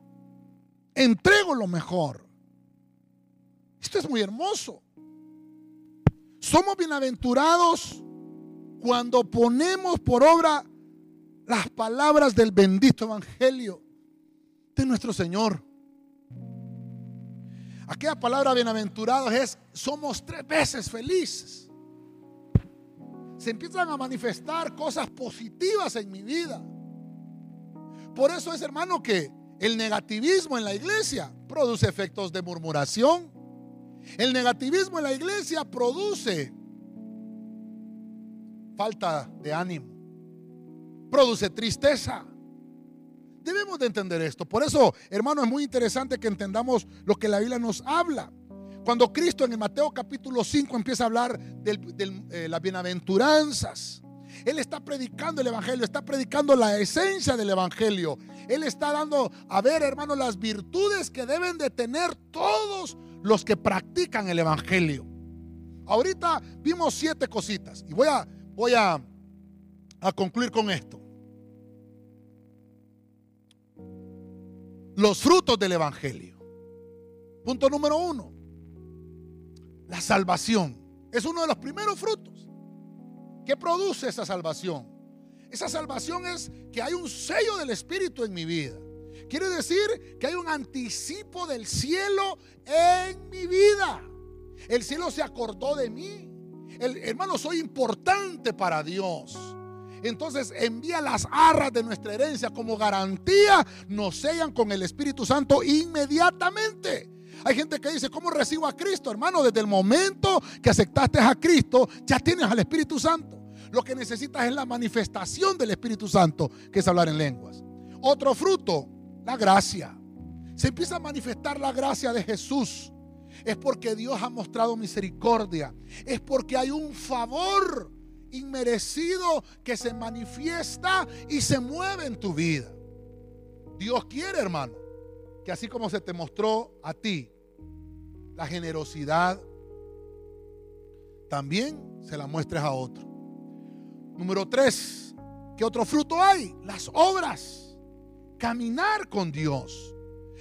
Entrego lo mejor. Esto es muy hermoso. Somos bienaventurados cuando ponemos por obra las palabras del bendito evangelio de nuestro Señor. Aquella palabra bienaventurados es, somos tres veces felices. Se empiezan a manifestar cosas positivas en mi vida. Por eso es, hermano, que el negativismo en la iglesia produce efectos de murmuración. El negativismo en la iglesia produce falta de ánimo. Produce tristeza. Debemos de entender esto. Por eso, hermano, es muy interesante que entendamos lo que la Biblia nos habla. Cuando Cristo en el Mateo capítulo 5 empieza a hablar de eh, las bienaventuranzas, Él está predicando el Evangelio, está predicando la esencia del Evangelio. Él está dando a ver, hermano, las virtudes que deben de tener todos los que practican el Evangelio. Ahorita vimos siete cositas y voy a, voy a, a concluir con esto. los frutos del Evangelio. Punto número uno, la salvación. Es uno de los primeros frutos. ¿Qué produce esa salvación? Esa salvación es que hay un sello del Espíritu en mi vida. Quiere decir que hay un anticipo del cielo en mi vida. El cielo se acordó de mí. El, hermano, soy importante para Dios. Entonces envía las arras de nuestra herencia como garantía, nos sellan con el Espíritu Santo inmediatamente. Hay gente que dice, ¿cómo recibo a Cristo? Hermano, desde el momento que aceptaste a Cristo, ya tienes al Espíritu Santo. Lo que necesitas es la manifestación del Espíritu Santo, que es hablar en lenguas. Otro fruto, la gracia. Se empieza a manifestar la gracia de Jesús. Es porque Dios ha mostrado misericordia. Es porque hay un favor inmerecido que se manifiesta y se mueve en tu vida. Dios quiere, hermano, que así como se te mostró a ti la generosidad, también se la muestres a otro. Número tres, ¿qué otro fruto hay? Las obras. Caminar con Dios.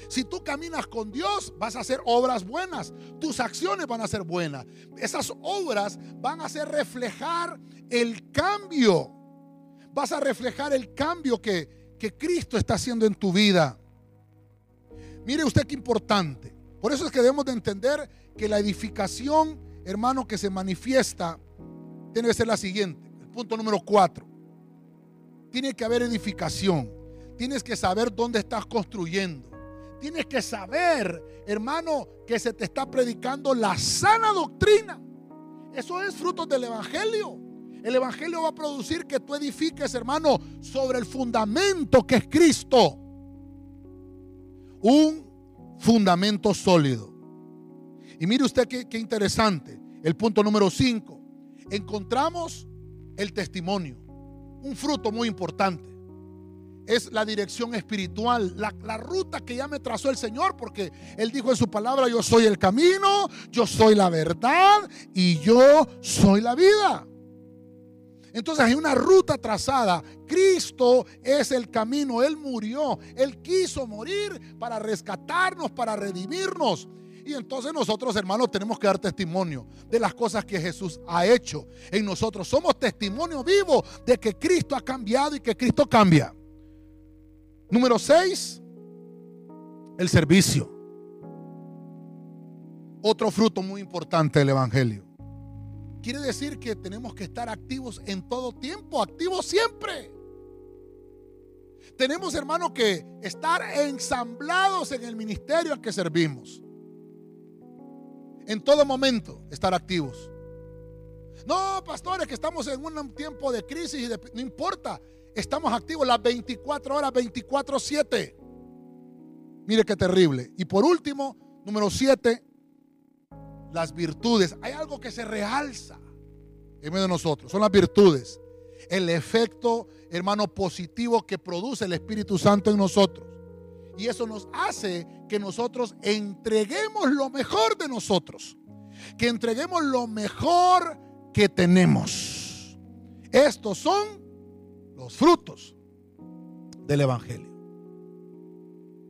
Si tú caminas con Dios, vas a hacer obras buenas. Tus acciones van a ser buenas. Esas obras van a hacer reflejar el cambio. Vas a reflejar el cambio que, que Cristo está haciendo en tu vida. Mire usted qué importante. Por eso es que debemos de entender que la edificación, hermano, que se manifiesta, tiene que ser la siguiente. El punto número cuatro. Tiene que haber edificación. Tienes que saber dónde estás construyendo. Tienes que saber, hermano, que se te está predicando la sana doctrina. Eso es fruto del Evangelio. El Evangelio va a producir que tú edifiques, hermano, sobre el fundamento que es Cristo. Un fundamento sólido. Y mire usted qué, interesante. El punto número 5. Encontramos el testimonio. Un fruto muy importante es la dirección espiritual, la, ruta que ya me trazó el Señor, porque Él dijo en su palabra, yo soy el camino, yo soy la verdad y yo soy la vida. Entonces hay una ruta trazada. Cristo es el camino. Él murió. Él quiso morir para rescatarnos, para redimirnos. Y entonces nosotros, hermanos, tenemos que dar testimonio de las cosas que Jesús ha hecho en nosotros. Somos testimonio vivo de que Cristo ha cambiado y que Cristo cambia. Número 6, el servicio. Otro fruto muy importante del Evangelio. Quiere decir que tenemos que estar activos en todo tiempo, activos siempre. Tenemos, hermanos, que estar ensamblados en el ministerio al que servimos. En todo momento, estar activos. No, pastores, que estamos en un tiempo de crisis y no importa. Estamos activos las 24 horas, 24-7. Mire qué terrible. Y por último, número 7, las virtudes. Hay algo que se realza en medio de nosotros. Son las virtudes. El efecto, hermano, positivo que produce el Espíritu Santo en nosotros. Y eso nos hace que nosotros entreguemos lo mejor de nosotros. Que entreguemos lo mejor que tenemos. Estos son los frutos del Evangelio.